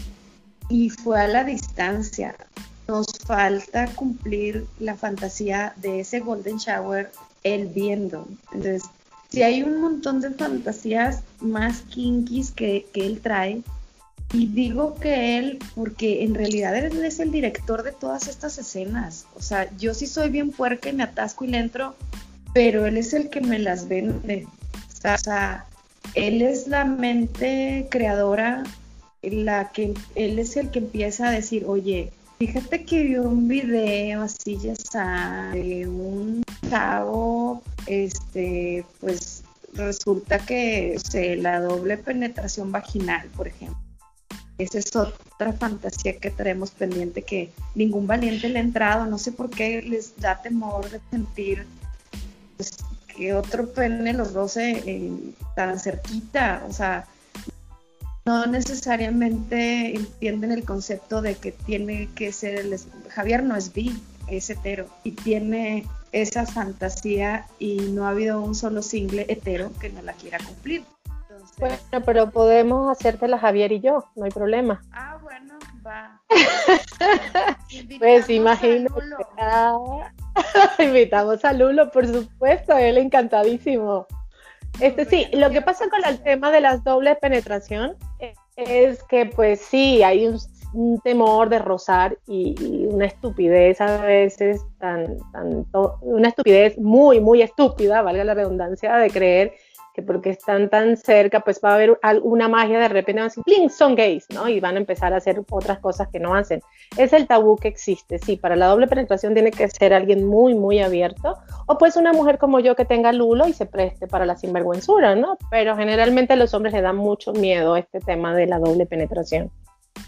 y fue a la distancia. Nos falta cumplir la fantasía de ese golden shower él viendo. Entonces, si hay un montón de fantasías más kinkies que, que él trae, y digo que él, porque en realidad él es el director de todas estas escenas. O sea, yo sí soy bien puerca y me atasco y le entro, pero él es el que me las vende. O sea, él es la mente creadora la que él es el que empieza a decir, oye, fíjate que vi un video así ya está, de un chavo, este, pues resulta que o la doble penetración vaginal, por ejemplo. Esa es otra fantasía que tenemos pendiente que ningún valiente le ha entrado, no sé por qué les da temor de sentir pues, que otro pene los roce eh, tan cerquita, o sea, no necesariamente entienden el concepto de que tiene que ser el... Javier no es bi, es hetero y tiene esa fantasía y no ha habido un solo single hetero que no la quiera cumplir. bueno, pero podemos hacértela Javier y yo, no hay problema. Ah, bueno, va. pues imagino. invitamos a Lulo, por supuesto, él encantadísimo. Este sí, lo que pasa con el tema de las dobles penetración es que pues sí, hay un, temor de rozar y, una estupidez a veces, tan, una estupidez muy, muy estúpida, valga la redundancia, de creer que porque están tan cerca, pues va a haber alguna magia de repente, van a decir, ¡pling! son gays, ¿no? Y van a empezar a hacer otras cosas que no hacen. Es el tabú que existe, sí, para la doble penetración tiene que ser alguien muy, muy abierto, o pues una mujer como yo que tenga lulo y se preste para la sinvergüenzura, ¿no? Pero generalmente los hombres le dan mucho miedo a este tema de la doble penetración.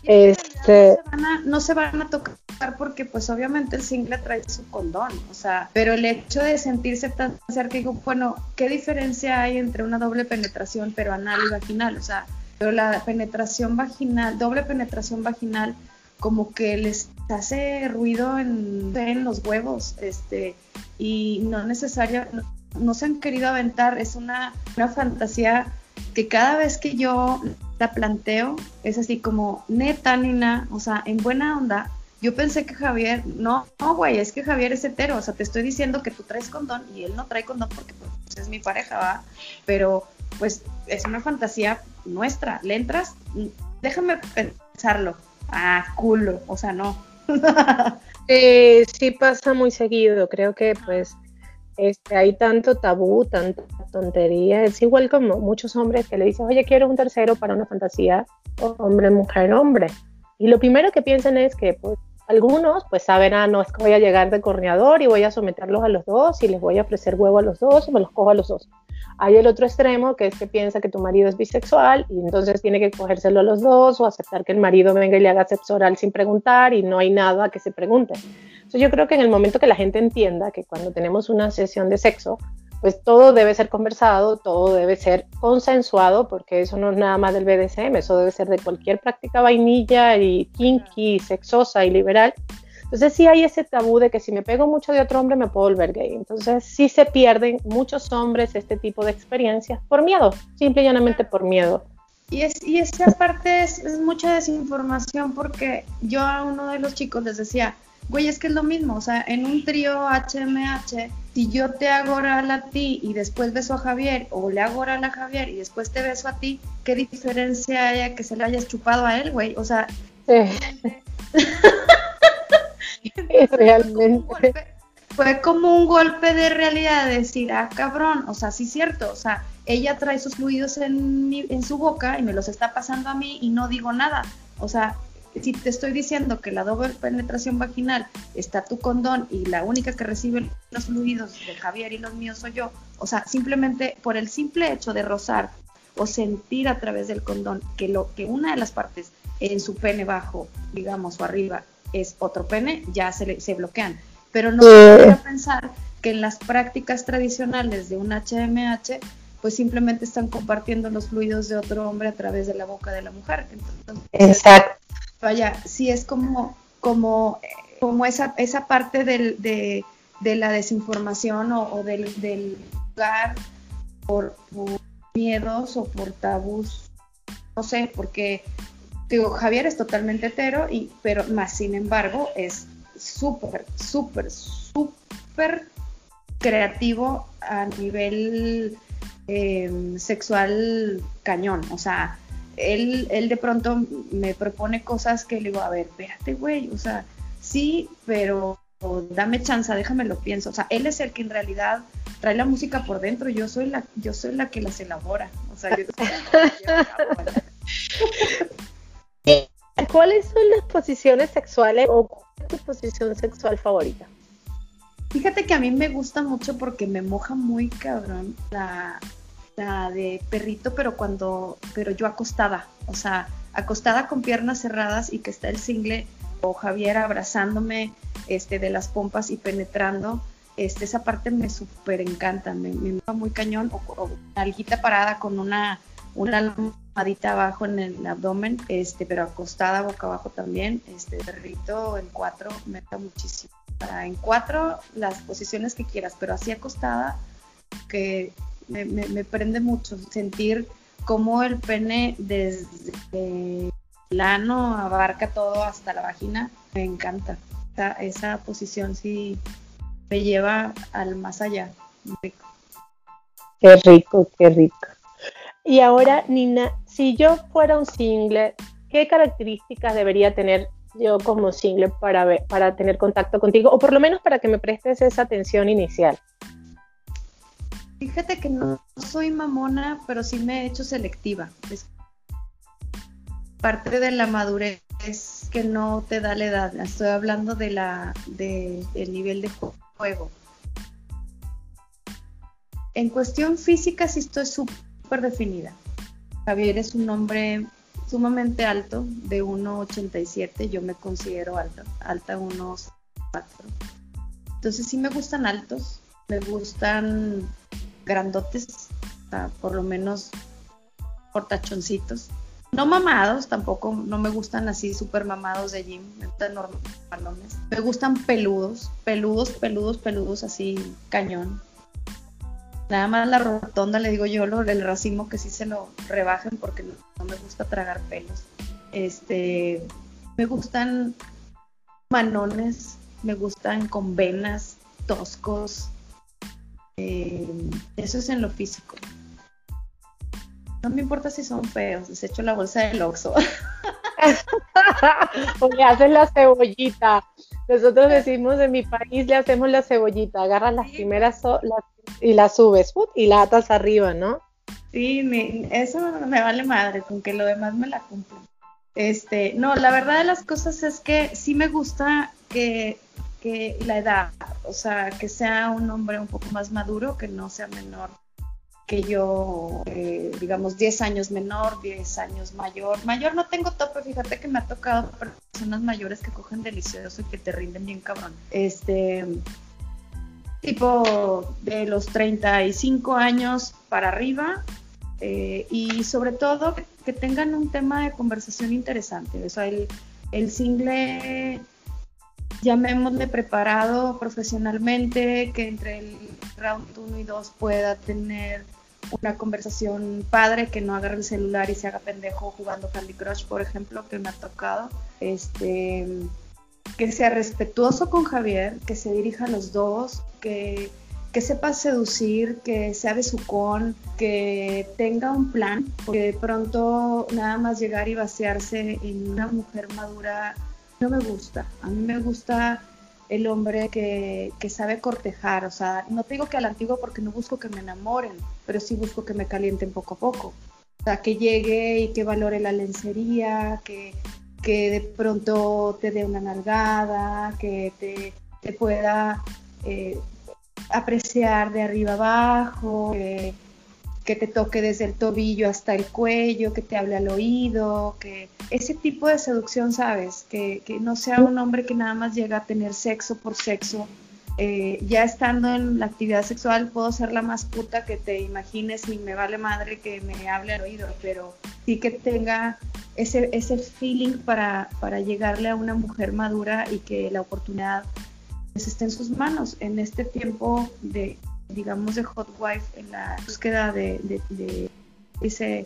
Este... No, se van a, tocar porque pues obviamente el single trae su condón, o sea, pero el hecho de sentirse tan cerca, digo, bueno, ¿qué diferencia hay entre una doble penetración pero anal y vaginal? O sea, pero la penetración vaginal, doble penetración vaginal, como que les hace ruido en, en los huevos, este, y no necesario, no, se han querido aventar, es una, una fantasía que cada vez que yo la planteo es así como neta, Nina, o sea, en buena onda. Yo pensé que Javier, no, no, güey, es que Javier es hetero, o sea, te estoy diciendo que tú traes condón y él no trae condón porque pues, es mi pareja, ¿va? Pero pues es una fantasía nuestra. ¿Le entras? Déjame pensarlo. Ah, culo, o sea, no. eh, sí pasa muy seguido, creo que pues este, hay tanto tabú, tanta tontería. Es igual como muchos hombres que le dicen, oye, quiero un tercero para una fantasía hombre, mujer, hombre. Y lo primero que piensan es que pues, algunos pues saben, ah, no, es que voy a llegar de corneador y voy a someterlos a los dos y les voy a ofrecer huevo a los dos y me los cojo a los dos. Hay el otro extremo que es que piensa que tu marido es bisexual y entonces tiene que cogérselo a los dos o aceptar que el marido venga y le haga sexo oral sin preguntar y no hay nada que se pregunte yo creo que en el momento que la gente entienda que cuando tenemos una sesión de sexo, pues todo debe ser conversado, todo debe ser consensuado, porque eso no es nada más del BDSM, eso debe ser de cualquier práctica vainilla y kinky, sexosa y liberal. Entonces sí hay ese tabú de que si me pego mucho de otro hombre me puedo volver gay. Entonces sí se pierden muchos hombres este tipo de experiencias por miedo, simple y llanamente por miedo. Y, es, y esa parte es, es mucha desinformación porque yo a uno de los chicos les decía, güey, es que es lo mismo, o sea, en un trío HMH, si yo te hago oral a ti y después beso a Javier, o le hago oral a Javier y después te beso a ti, ¿qué diferencia hay que se le hayas chupado a él, güey? O sea... realmente. Fue como un golpe de realidad decir, ah, cabrón, o sea, sí es cierto, o sea, ella trae sus fluidos en, en su boca y me los está pasando a mí y no digo nada. O sea, si te estoy diciendo que la doble penetración vaginal está tu condón y la única que recibe los fluidos de Javier y los míos soy yo, o sea, simplemente por el simple hecho de rozar o sentir a través del condón que lo que una de las partes en su pene bajo, digamos, o arriba es otro pene, ya se, se bloquean. Pero no se pensar que en las prácticas tradicionales de un HMH, pues simplemente están compartiendo los fluidos de otro hombre a través de la boca de la mujer. Exacto vaya, sí es como, como, como esa, esa parte del, de, la desinformación o, del, lugar por, miedos o por tabús, no sé, porque digo, Javier es totalmente hetero, y, pero más sin embargo es súper, súper, súper creativo a nivel em, sexual cañón, o sea, él, él de pronto me propone cosas que le digo, a ver, espérate, güey, o sea, sí, pero dame chance, déjame lo pienso. O sea, él es el que en realidad trae la música por dentro, yo soy la, yo soy la que las elabora. O sea, yo ¿Cuáles son las posiciones sexuales o cuál es tu posición sexual favorita? Fíjate que a mí me gusta mucho porque me moja muy cabrón la, de perrito, pero cuando, pero yo acostada, o sea, acostada con piernas cerradas y que está el single o Javier abrazándome este, de las pompas y penetrando, este, esa parte me súper encanta, me, me va muy cañón, o, o alguita parada con una, una almohadita abajo en el abdomen, este, pero acostada boca abajo también, este perrito en cuatro me da muchísimo. En cuatro las posiciones que quieras, pero así acostada que me, prende mucho sentir cómo el pene desde el ano abarca todo hasta la vagina. Me encanta. Esa, posición sí me lleva al más allá. Qué rico, qué rico. Y ahora, Nina, si yo fuera un single, ¿qué características debería tener yo como single para, ver, para tener contacto contigo? O por lo menos para que me prestes esa atención inicial. Fíjate que no soy mamona, pero sí me he hecho selectiva. Es parte de la madurez que no te da la edad. Estoy hablando de la del nivel de juego. En cuestión física sí estoy súper definida. Javier es un hombre sumamente alto, de 1,87. Yo me considero alta, alta unos 4. Entonces sí me gustan altos, me gustan grandotes, por lo menos portachoncitos. no mamados, tampoco no me gustan así súper mamados de gym, me gustan. Me gustan peludos, peludos, peludos, peludos, así cañón. Nada más la rotonda le digo yo lo del racimo que sí se lo rebajen porque no, me gusta tragar pelos. Este, me gustan manones, me gustan con venas, toscos. Eh, eso es en lo físico. No me importa si son feos, les echo la bolsa del Oxxo. o le hacen la cebollita. Nosotros decimos en mi país le hacemos la cebollita, agarras las primeras y las subes y la atas arriba, ¿no? Sí, eso me vale madre, con que lo demás me la cumplen. Este, no, la verdad de las cosas es que sí me gusta que, que la edad, o sea, que sea un hombre un poco más maduro, que no sea menor que yo, eh, digamos, 10 años menor, 10 años mayor. Mayor no tengo tope, fíjate que me ha tocado personas mayores que cogen delicioso y que te rinden bien cabrón. Este, tipo de los 35 años para arriba eh, y sobre todo que, tengan un tema de conversación interesante. O sea, el, el single llamémosle preparado profesionalmente, que entre el round 1 y 2 pueda tener una conversación padre, que no agarre el celular y se haga pendejo jugando Candy Crush, por ejemplo, que me ha tocado. Este, que sea respetuoso con Javier, que se dirija a los dos, que, que sepa seducir, que sea de su con, que tenga un plan, porque de pronto nada más llegar y vaciarse en una mujer madura no me gusta. A mí me gusta el hombre que, sabe cortejar, o sea, no te digo que al antiguo porque no busco que me enamoren, pero sí busco que me calienten poco a poco. O sea, que llegue y que valore la lencería, que, que de pronto te dé una nalgada, que te, pueda eh, apreciar de arriba abajo, que, que te toque desde el tobillo hasta el cuello, que te hable al oído, que ese tipo de seducción, ¿sabes? Que, no sea un hombre que nada más llega a tener sexo por sexo. Eh, ya estando en la actividad sexual puedo ser la más puta que te imagines y me vale madre que me hable al oído, pero sí que tenga ese, ese feeling para, para llegarle a una mujer madura y que la oportunidad pues, esté en sus manos en este tiempo de, digamos, de hot wife, en la búsqueda de, ese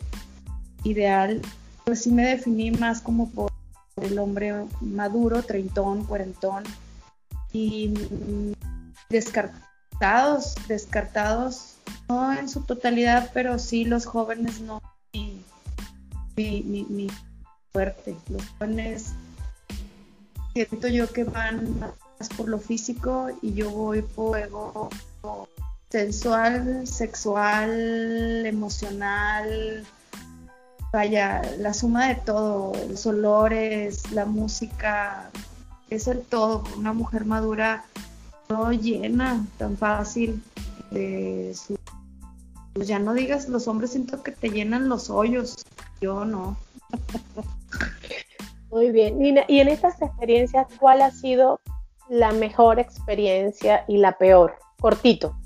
ideal, pues sí me definí más como por el hombre maduro, treintón, cuarentón, y descartados, descartados, no en su totalidad, pero sí los jóvenes no, mi, mi, fuerte, los jóvenes siento yo que van más por lo físico y yo voy por sensual, sexual, emocional, vaya, la suma de todo, los olores, la música, es el todo. Una mujer madura no llena tan fácil de su... Pues ya no digas, los hombres siento que te llenan los hoyos, yo no. Muy bien, Nina, y en estas experiencias, ¿cuál ha sido la mejor experiencia y la peor? Cortito.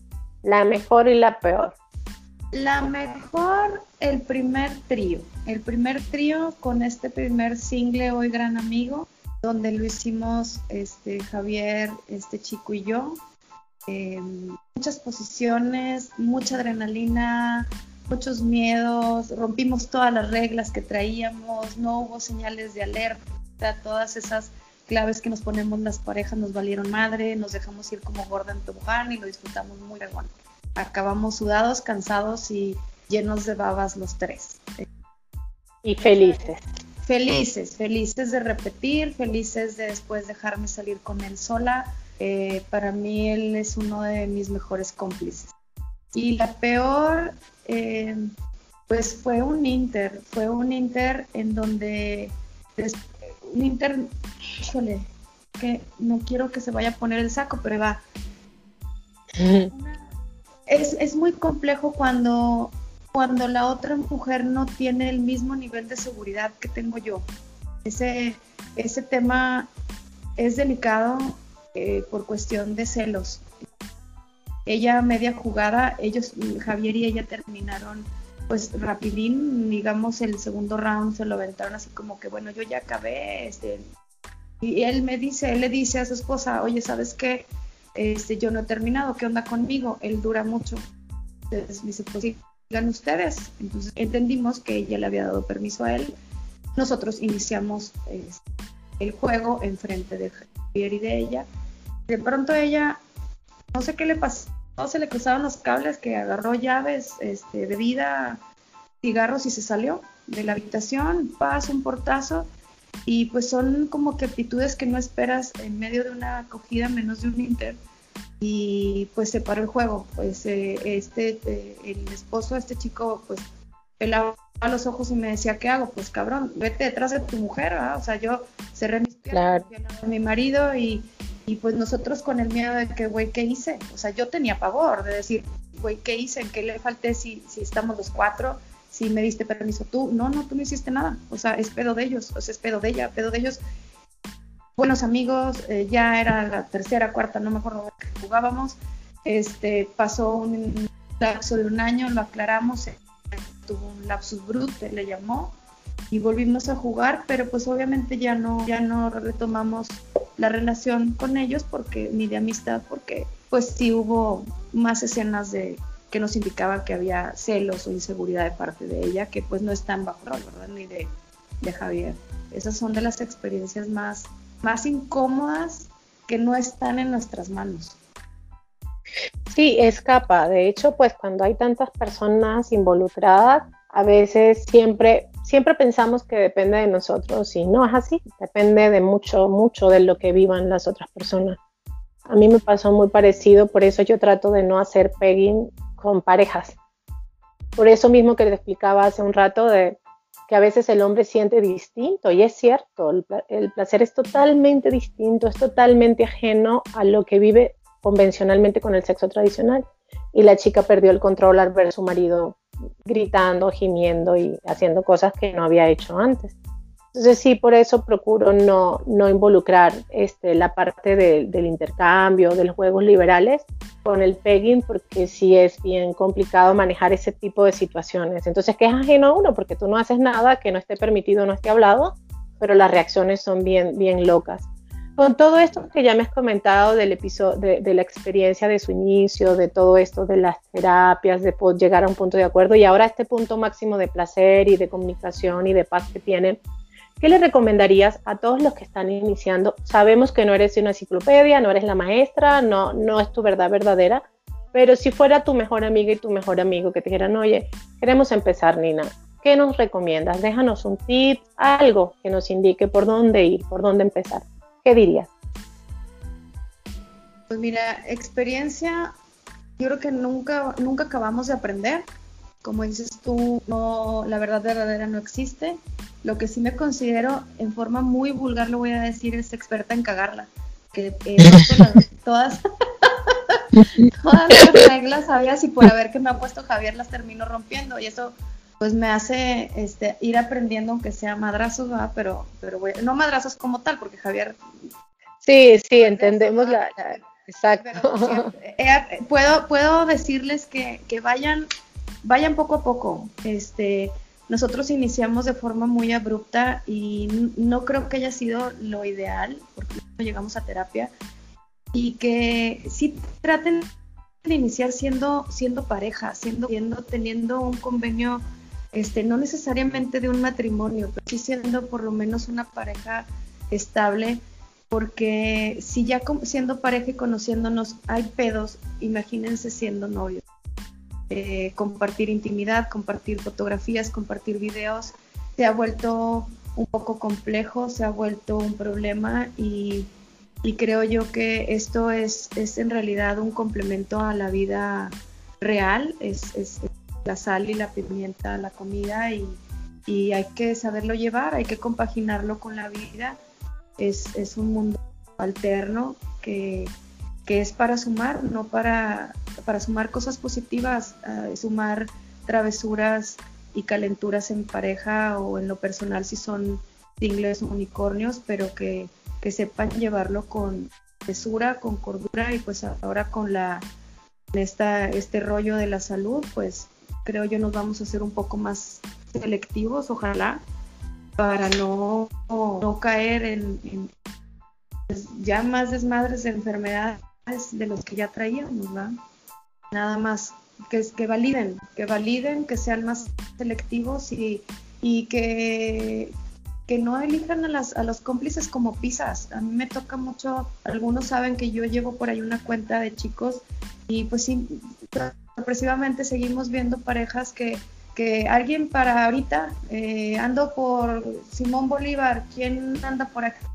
La mejor y la peor. La mejor, el primer trío. El primer trío con este primer single Hoy Gran Amigo, donde lo hicimos este, Javier, este chico y yo. Em, muchas posiciones, mucha adrenalina, muchos miedos, rompimos todas las reglas que traíamos, no hubo señales de alerta, todas esas claves que nos ponemos las parejas nos valieron madre, nos dejamos ir como gorda en tobogán y lo disfrutamos muy bien. Acabamos sudados, cansados y llenos de babas los tres. Y felices. Felices, felices de repetir, felices de después dejarme salir con él sola. Eh, para mí él es uno de mis mejores cómplices. Y la peor, eh, pues fue un Inter, fue un Inter en donde un Inter híjole, que no quiero que se vaya a poner el saco, pero va. es, muy complejo cuando, cuando la otra mujer no tiene el mismo nivel de seguridad que tengo yo. Ese, ese tema es delicado eh, por cuestión de celos. Ella media jugada, ellos, Javier y ella terminaron pues rapidín, digamos, el segundo round se lo aventaron así como que, bueno, yo ya acabé, este, y él me dice, él le dice a su esposa, oye, ¿sabes qué? Este, yo no he terminado, ¿qué onda conmigo? Él dura mucho. Entonces me dice, pues sigan ustedes. Entonces entendimos que ella le había dado permiso a él. Nosotros iniciamos este, el juego enfrente de Javier y de ella. De pronto ella, no sé qué le pasó, se le cruzaron los cables, que agarró llaves, este, bebida, cigarros y se salió de la habitación, pasa un portazo y pues son como que actitudes que no esperas en medio de una acogida menos de un inter y pues se paró el juego pues eh, este eh, el esposo este chico pues pelaba los ojos y me decía qué hago pues cabrón vete detrás de tu mujer o sea yo cerré mis piernas a mi marido y, y pues nosotros con el miedo de que güey qué hice o sea yo tenía pavor de decir güey qué hice en qué le falté si si estamos los cuatro si me diste permiso tú, no, no, tú no hiciste nada, o sea, es pedo de ellos, o sea, es pedo de ella, pedo de ellos. Buenos amigos, eh, ya era la tercera, cuarta, no me acuerdo que jugábamos, este, pasó un lapso de un año, lo aclaramos, eh, tuvo un lapsus brut, le llamó, y volvimos a jugar, pero pues obviamente ya no, ya no retomamos la relación con ellos porque, ni de amistad, porque pues sí hubo más escenas de que nos indicaba que había celos o inseguridad de parte de ella, que pues no están bajo rol, ¿verdad? Ni de, de Javier. Esas son de las experiencias más, más incómodas que no están en nuestras manos. Sí, escapa. De hecho, pues cuando hay tantas personas involucradas, a veces siempre, siempre pensamos que depende de nosotros y no es así. Depende de mucho, mucho de lo que vivan las otras personas. A mí me pasó muy parecido, por eso yo trato de no hacer pegging con parejas. Por eso mismo que te explicaba hace un rato de que a veces el hombre siente distinto y es cierto, el, placer es totalmente distinto, es totalmente ajeno a lo que vive convencionalmente con el sexo tradicional. Y la chica perdió el control al ver a su marido gritando, gimiendo y haciendo cosas que no había hecho antes. Entonces sí, por eso procuro no, no involucrar este, la parte del intercambio, de los juegos liberales con el pegging, porque sí es bien complicado manejar ese tipo de situaciones. Entonces, que es ajeno a uno, porque tú no haces nada que no esté permitido, no esté hablado, pero las reacciones son bien, bien locas. Con todo esto que ya me has comentado del episodio, de, de la experiencia de su inicio, de todo esto de las terapias, de llegar a un punto de acuerdo y ahora este punto máximo de placer y de comunicación y de paz que tienen, ¿Qué le recomendarías a todos los que están iniciando? Sabemos que no eres una enciclopedia, no eres la maestra, no, no es tu verdad verdadera, pero si fuera tu mejor amiga y tu mejor amigo que te dijeran, oye, queremos empezar, Nina, ¿qué nos recomiendas? Déjanos un tip, algo que nos indique por dónde ir, por dónde empezar. ¿Qué dirías? Pues mira, experiencia, yo creo que nunca, nunca acabamos de aprender. Como dices tú, no, la verdad verdadera no existe. Lo que sí me considero, en forma muy vulgar lo voy a decir, es experta en cagarla. Que eh, todas, todas las reglas sabías y por haber que me ha puesto Javier las termino rompiendo y eso pues me hace este, ir aprendiendo aunque sea madrazos, pero, pero no madrazos como tal, porque Javier... Sí, sí, entendemos la, Exacto. Eh, puedo, puedo decirles que, que vayan, vayan poco a poco. Este, nosotros iniciamos de forma muy abrupta y no creo que haya sido lo ideal, porque no llegamos a terapia, y que sí traten de iniciar siendo, siendo pareja, siendo, teniendo un convenio, este, no necesariamente de un matrimonio, pero sí siendo por lo menos una pareja estable, porque si ya siendo pareja y conociéndonos hay pedos, imagínense siendo novios. Eh, compartir intimidad, compartir fotografías, compartir videos, se ha vuelto un poco complejo, se ha vuelto un problema y, creo yo que esto es, es, en realidad un complemento a la vida real, es, es la sal y la pimienta, la comida y, y, hay que saberlo llevar, hay que compaginarlo con la vida. Es un mundo alterno que, que es para sumar, no para, para sumar cosas positivas, sumar travesuras y calenturas en pareja o en lo personal si son singles unicornios, pero que, que sepan llevarlo con mesura, con cordura y pues ahora con la esta, este rollo de la salud, pues creo yo nos vamos a hacer un poco más selectivos, ojalá, para no, no caer en, pues, ya más desmadres de enfermedades de los que ya traíamos, ¿verdad? Nada más que, que validen, que validen, que sean más selectivos y, y que, que no elijan a, las, a los cómplices como pisas. A mí me toca mucho, algunos saben que yo llevo por ahí una cuenta de chicos y pues sí, sorpresivamente seguimos viendo parejas que, que alguien para ahorita, eh, ando por Simón Bolívar, ¿quién anda por aquí?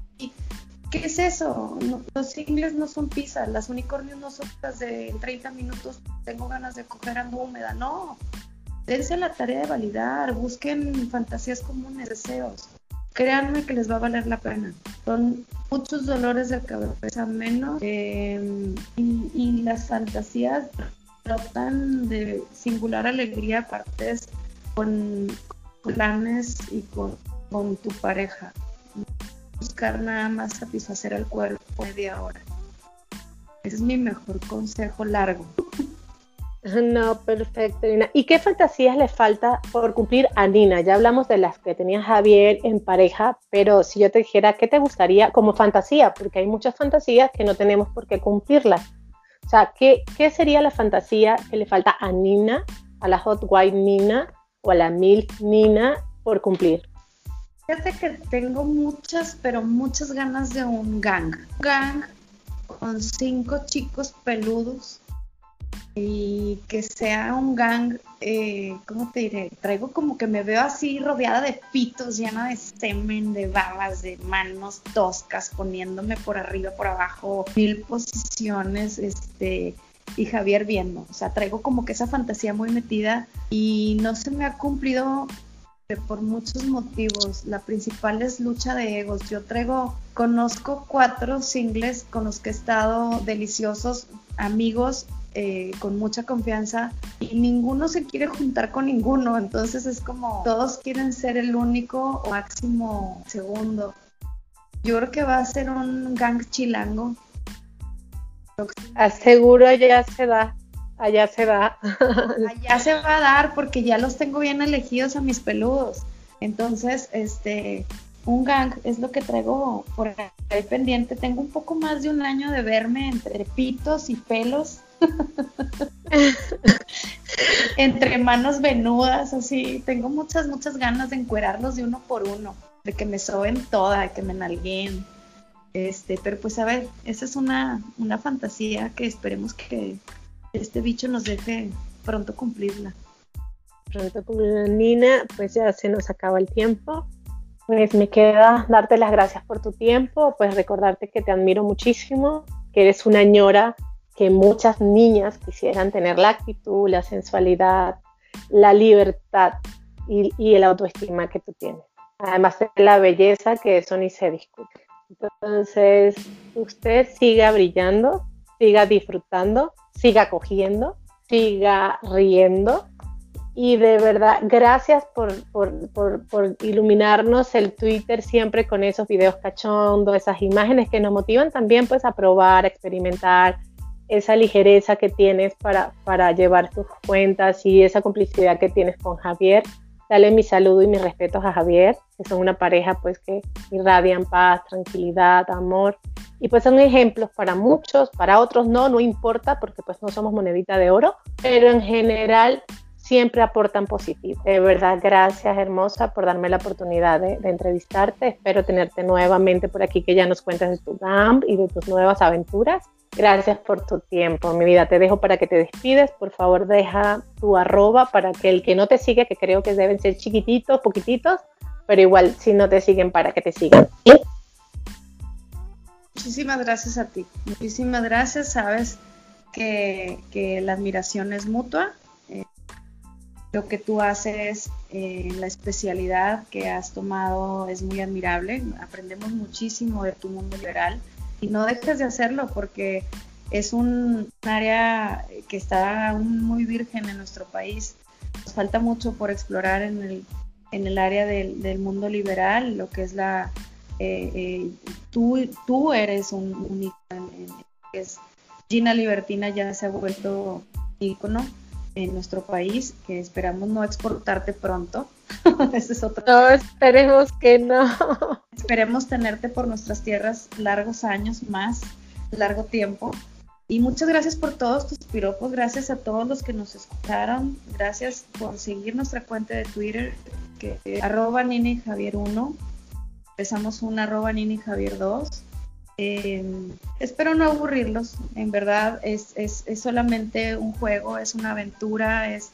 ¿Qué es eso? los singles no son pizzas, las unicornios no son pizzas de 30 minutos, tengo ganas de coger ando húmeda, no. Dense la tarea de validar, busquen fantasías comunes, deseos. Créanme que les va a valer la pena. Son muchos dolores de cabeza menos eh, y, las fantasías tratan de singular alegría partes con planes y con tu pareja buscar nada más satisfacer el cuerpo media hora. Es mi mejor consejo largo. No, perfecto, Nina. ¿Y qué fantasías le falta por cumplir a Nina? Ya hablamos de las que tenía Javier en pareja, pero si yo te dijera, ¿qué te gustaría como fantasía? Porque hay muchas fantasías que no tenemos por qué cumplirlas. O sea, ¿qué, qué sería la fantasía que le falta a Nina, a la Hot White Nina o a la Milk Nina por cumplir? Fíjate que tengo muchas, pero muchas ganas de un gang. Un gang con cinco chicos peludos y que sea un gang, eh, ¿cómo te diré? Traigo como que me veo así rodeada de pitos, llena de semen, de babas, de manos toscas, poniéndome por arriba, por abajo, mil posiciones, este, y Javier viendo. O sea, traigo como que esa fantasía muy metida y no se me ha cumplido por muchos motivos. La principal es lucha de egos. Yo traigo, conozco cuatro singles con los que he estado deliciosos, amigos, eh, con mucha confianza y ninguno se quiere juntar con ninguno. Entonces es como todos quieren ser el único o máximo segundo. Yo creo que va a ser un gang chilango. Aseguro ya se da allá se va. allá se va a dar porque ya los tengo bien elegidos a mis peludos. Entonces, este, un gang es lo que traigo por ahí pendiente. Tengo un poco más de un año de verme entre pitos y pelos. entre manos venudas, así. Tengo muchas, muchas ganas de encuerarlos de uno por uno, de que me soben toda, de que me nalguen. Este, pero pues a ver, esa es una, una fantasía que esperemos que, este bicho nos deje pronto cumplirla. Pronto cumplirla, Nina, pues ya se nos acaba el tiempo. Pues me queda darte las gracias por tu tiempo, pues recordarte que te admiro muchísimo, que eres una ñora que muchas niñas quisieran tener la actitud, la sensualidad, la libertad y, el autoestima que tú tienes. Además de la belleza, que eso ni se discute. Entonces, usted siga brillando, siga disfrutando siga cogiendo, siga riendo. Y de verdad, gracias por, iluminarnos el Twitter siempre con esos videos cachondos, esas imágenes que nos motivan también pues a probar, a experimentar, esa ligereza que tienes para, para llevar tus cuentas y esa complicidad que tienes con Javier. Dale mi saludo y mis respetos a Javier, que son una pareja pues que irradian paz, tranquilidad, amor y pues son ejemplos para muchos, para otros no, no importa porque pues no somos monedita de oro, pero en general siempre aportan positivo. De verdad, gracias hermosa por darme la oportunidad de, entrevistarte. Espero tenerte nuevamente por aquí, que ya nos cuentes de tu GAMP y de tus nuevas aventuras. Gracias por tu tiempo, mi vida. Te dejo para que te despides. Por favor, deja tu arroba para que el que no te sigue, que creo que deben ser chiquititos, poquititos, pero igual si no te siguen, para que te sigan. Muchísimas gracias a ti. Muchísimas gracias. Sabes que, la admiración es mutua. Eh, lo que tú haces, eh, la especialidad que has tomado es muy admirable. Aprendemos muchísimo de tu mundo liberal y no dejes de hacerlo porque es un área que está aún muy virgen en nuestro país. Nos falta mucho por explorar en el, en el área del, del mundo liberal, lo que es la eh, eh, tú, tú eres un, un es Gina Libertina ya se ha vuelto ícono en nuestro país, que esperamos no exportarte pronto. Ese es otro. No, esperemos que no. Esperemos tenerte por nuestras tierras largos años más, largo tiempo. Y muchas gracias por todos tus piropos, gracias a todos los que nos escucharon, gracias por seguir nuestra cuenta de Twitter, que arroba Nini Javier 1, empezamos un arroba Nini Javier 2. Em, espero no aburrirlos, en verdad es, es, es, solamente un juego, es una aventura, es,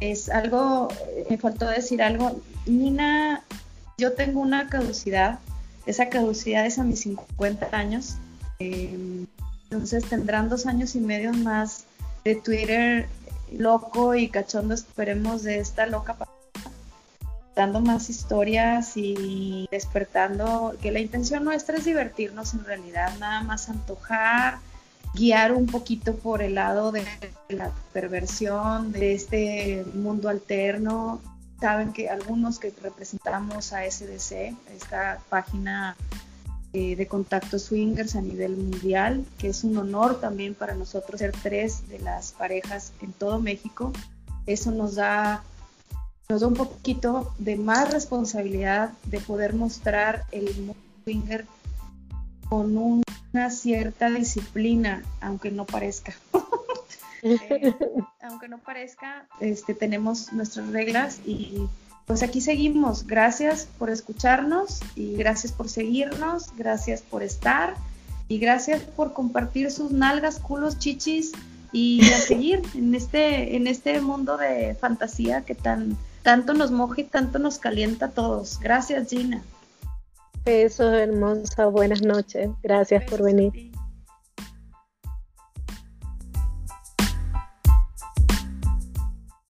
es algo, me faltó decir algo, Nina, yo tengo una caducidad, esa caducidad es a mis 50 años. Eh, entonces tendrán dos años y medio más de Twitter loco y cachondo, esperemos, de esta loca dando más historias y despertando, que la intención nuestra es divertirnos en realidad, nada más antojar, guiar un poquito por el lado de la perversión, de este mundo alterno. Saben que algunos que representamos a SDC, esta página eh, de contacto swingers a nivel mundial, que es un honor también para nosotros ser tres de las parejas en todo México. Eso nos da, nos da un poquito de más responsabilidad de poder mostrar el mundo swinger con una cierta disciplina, aunque no parezca. Eh, aunque no parezca, este, tenemos nuestras reglas y pues aquí seguimos. Gracias por escucharnos y gracias por seguirnos, gracias por estar y gracias por compartir sus nalgas, culos, chichis y a seguir en este, en este mundo de fantasía que tan, tanto nos moja y tanto nos calienta a todos. Gracias, Gina. Eso, hermosa. Buenas noches. Gracias por venir.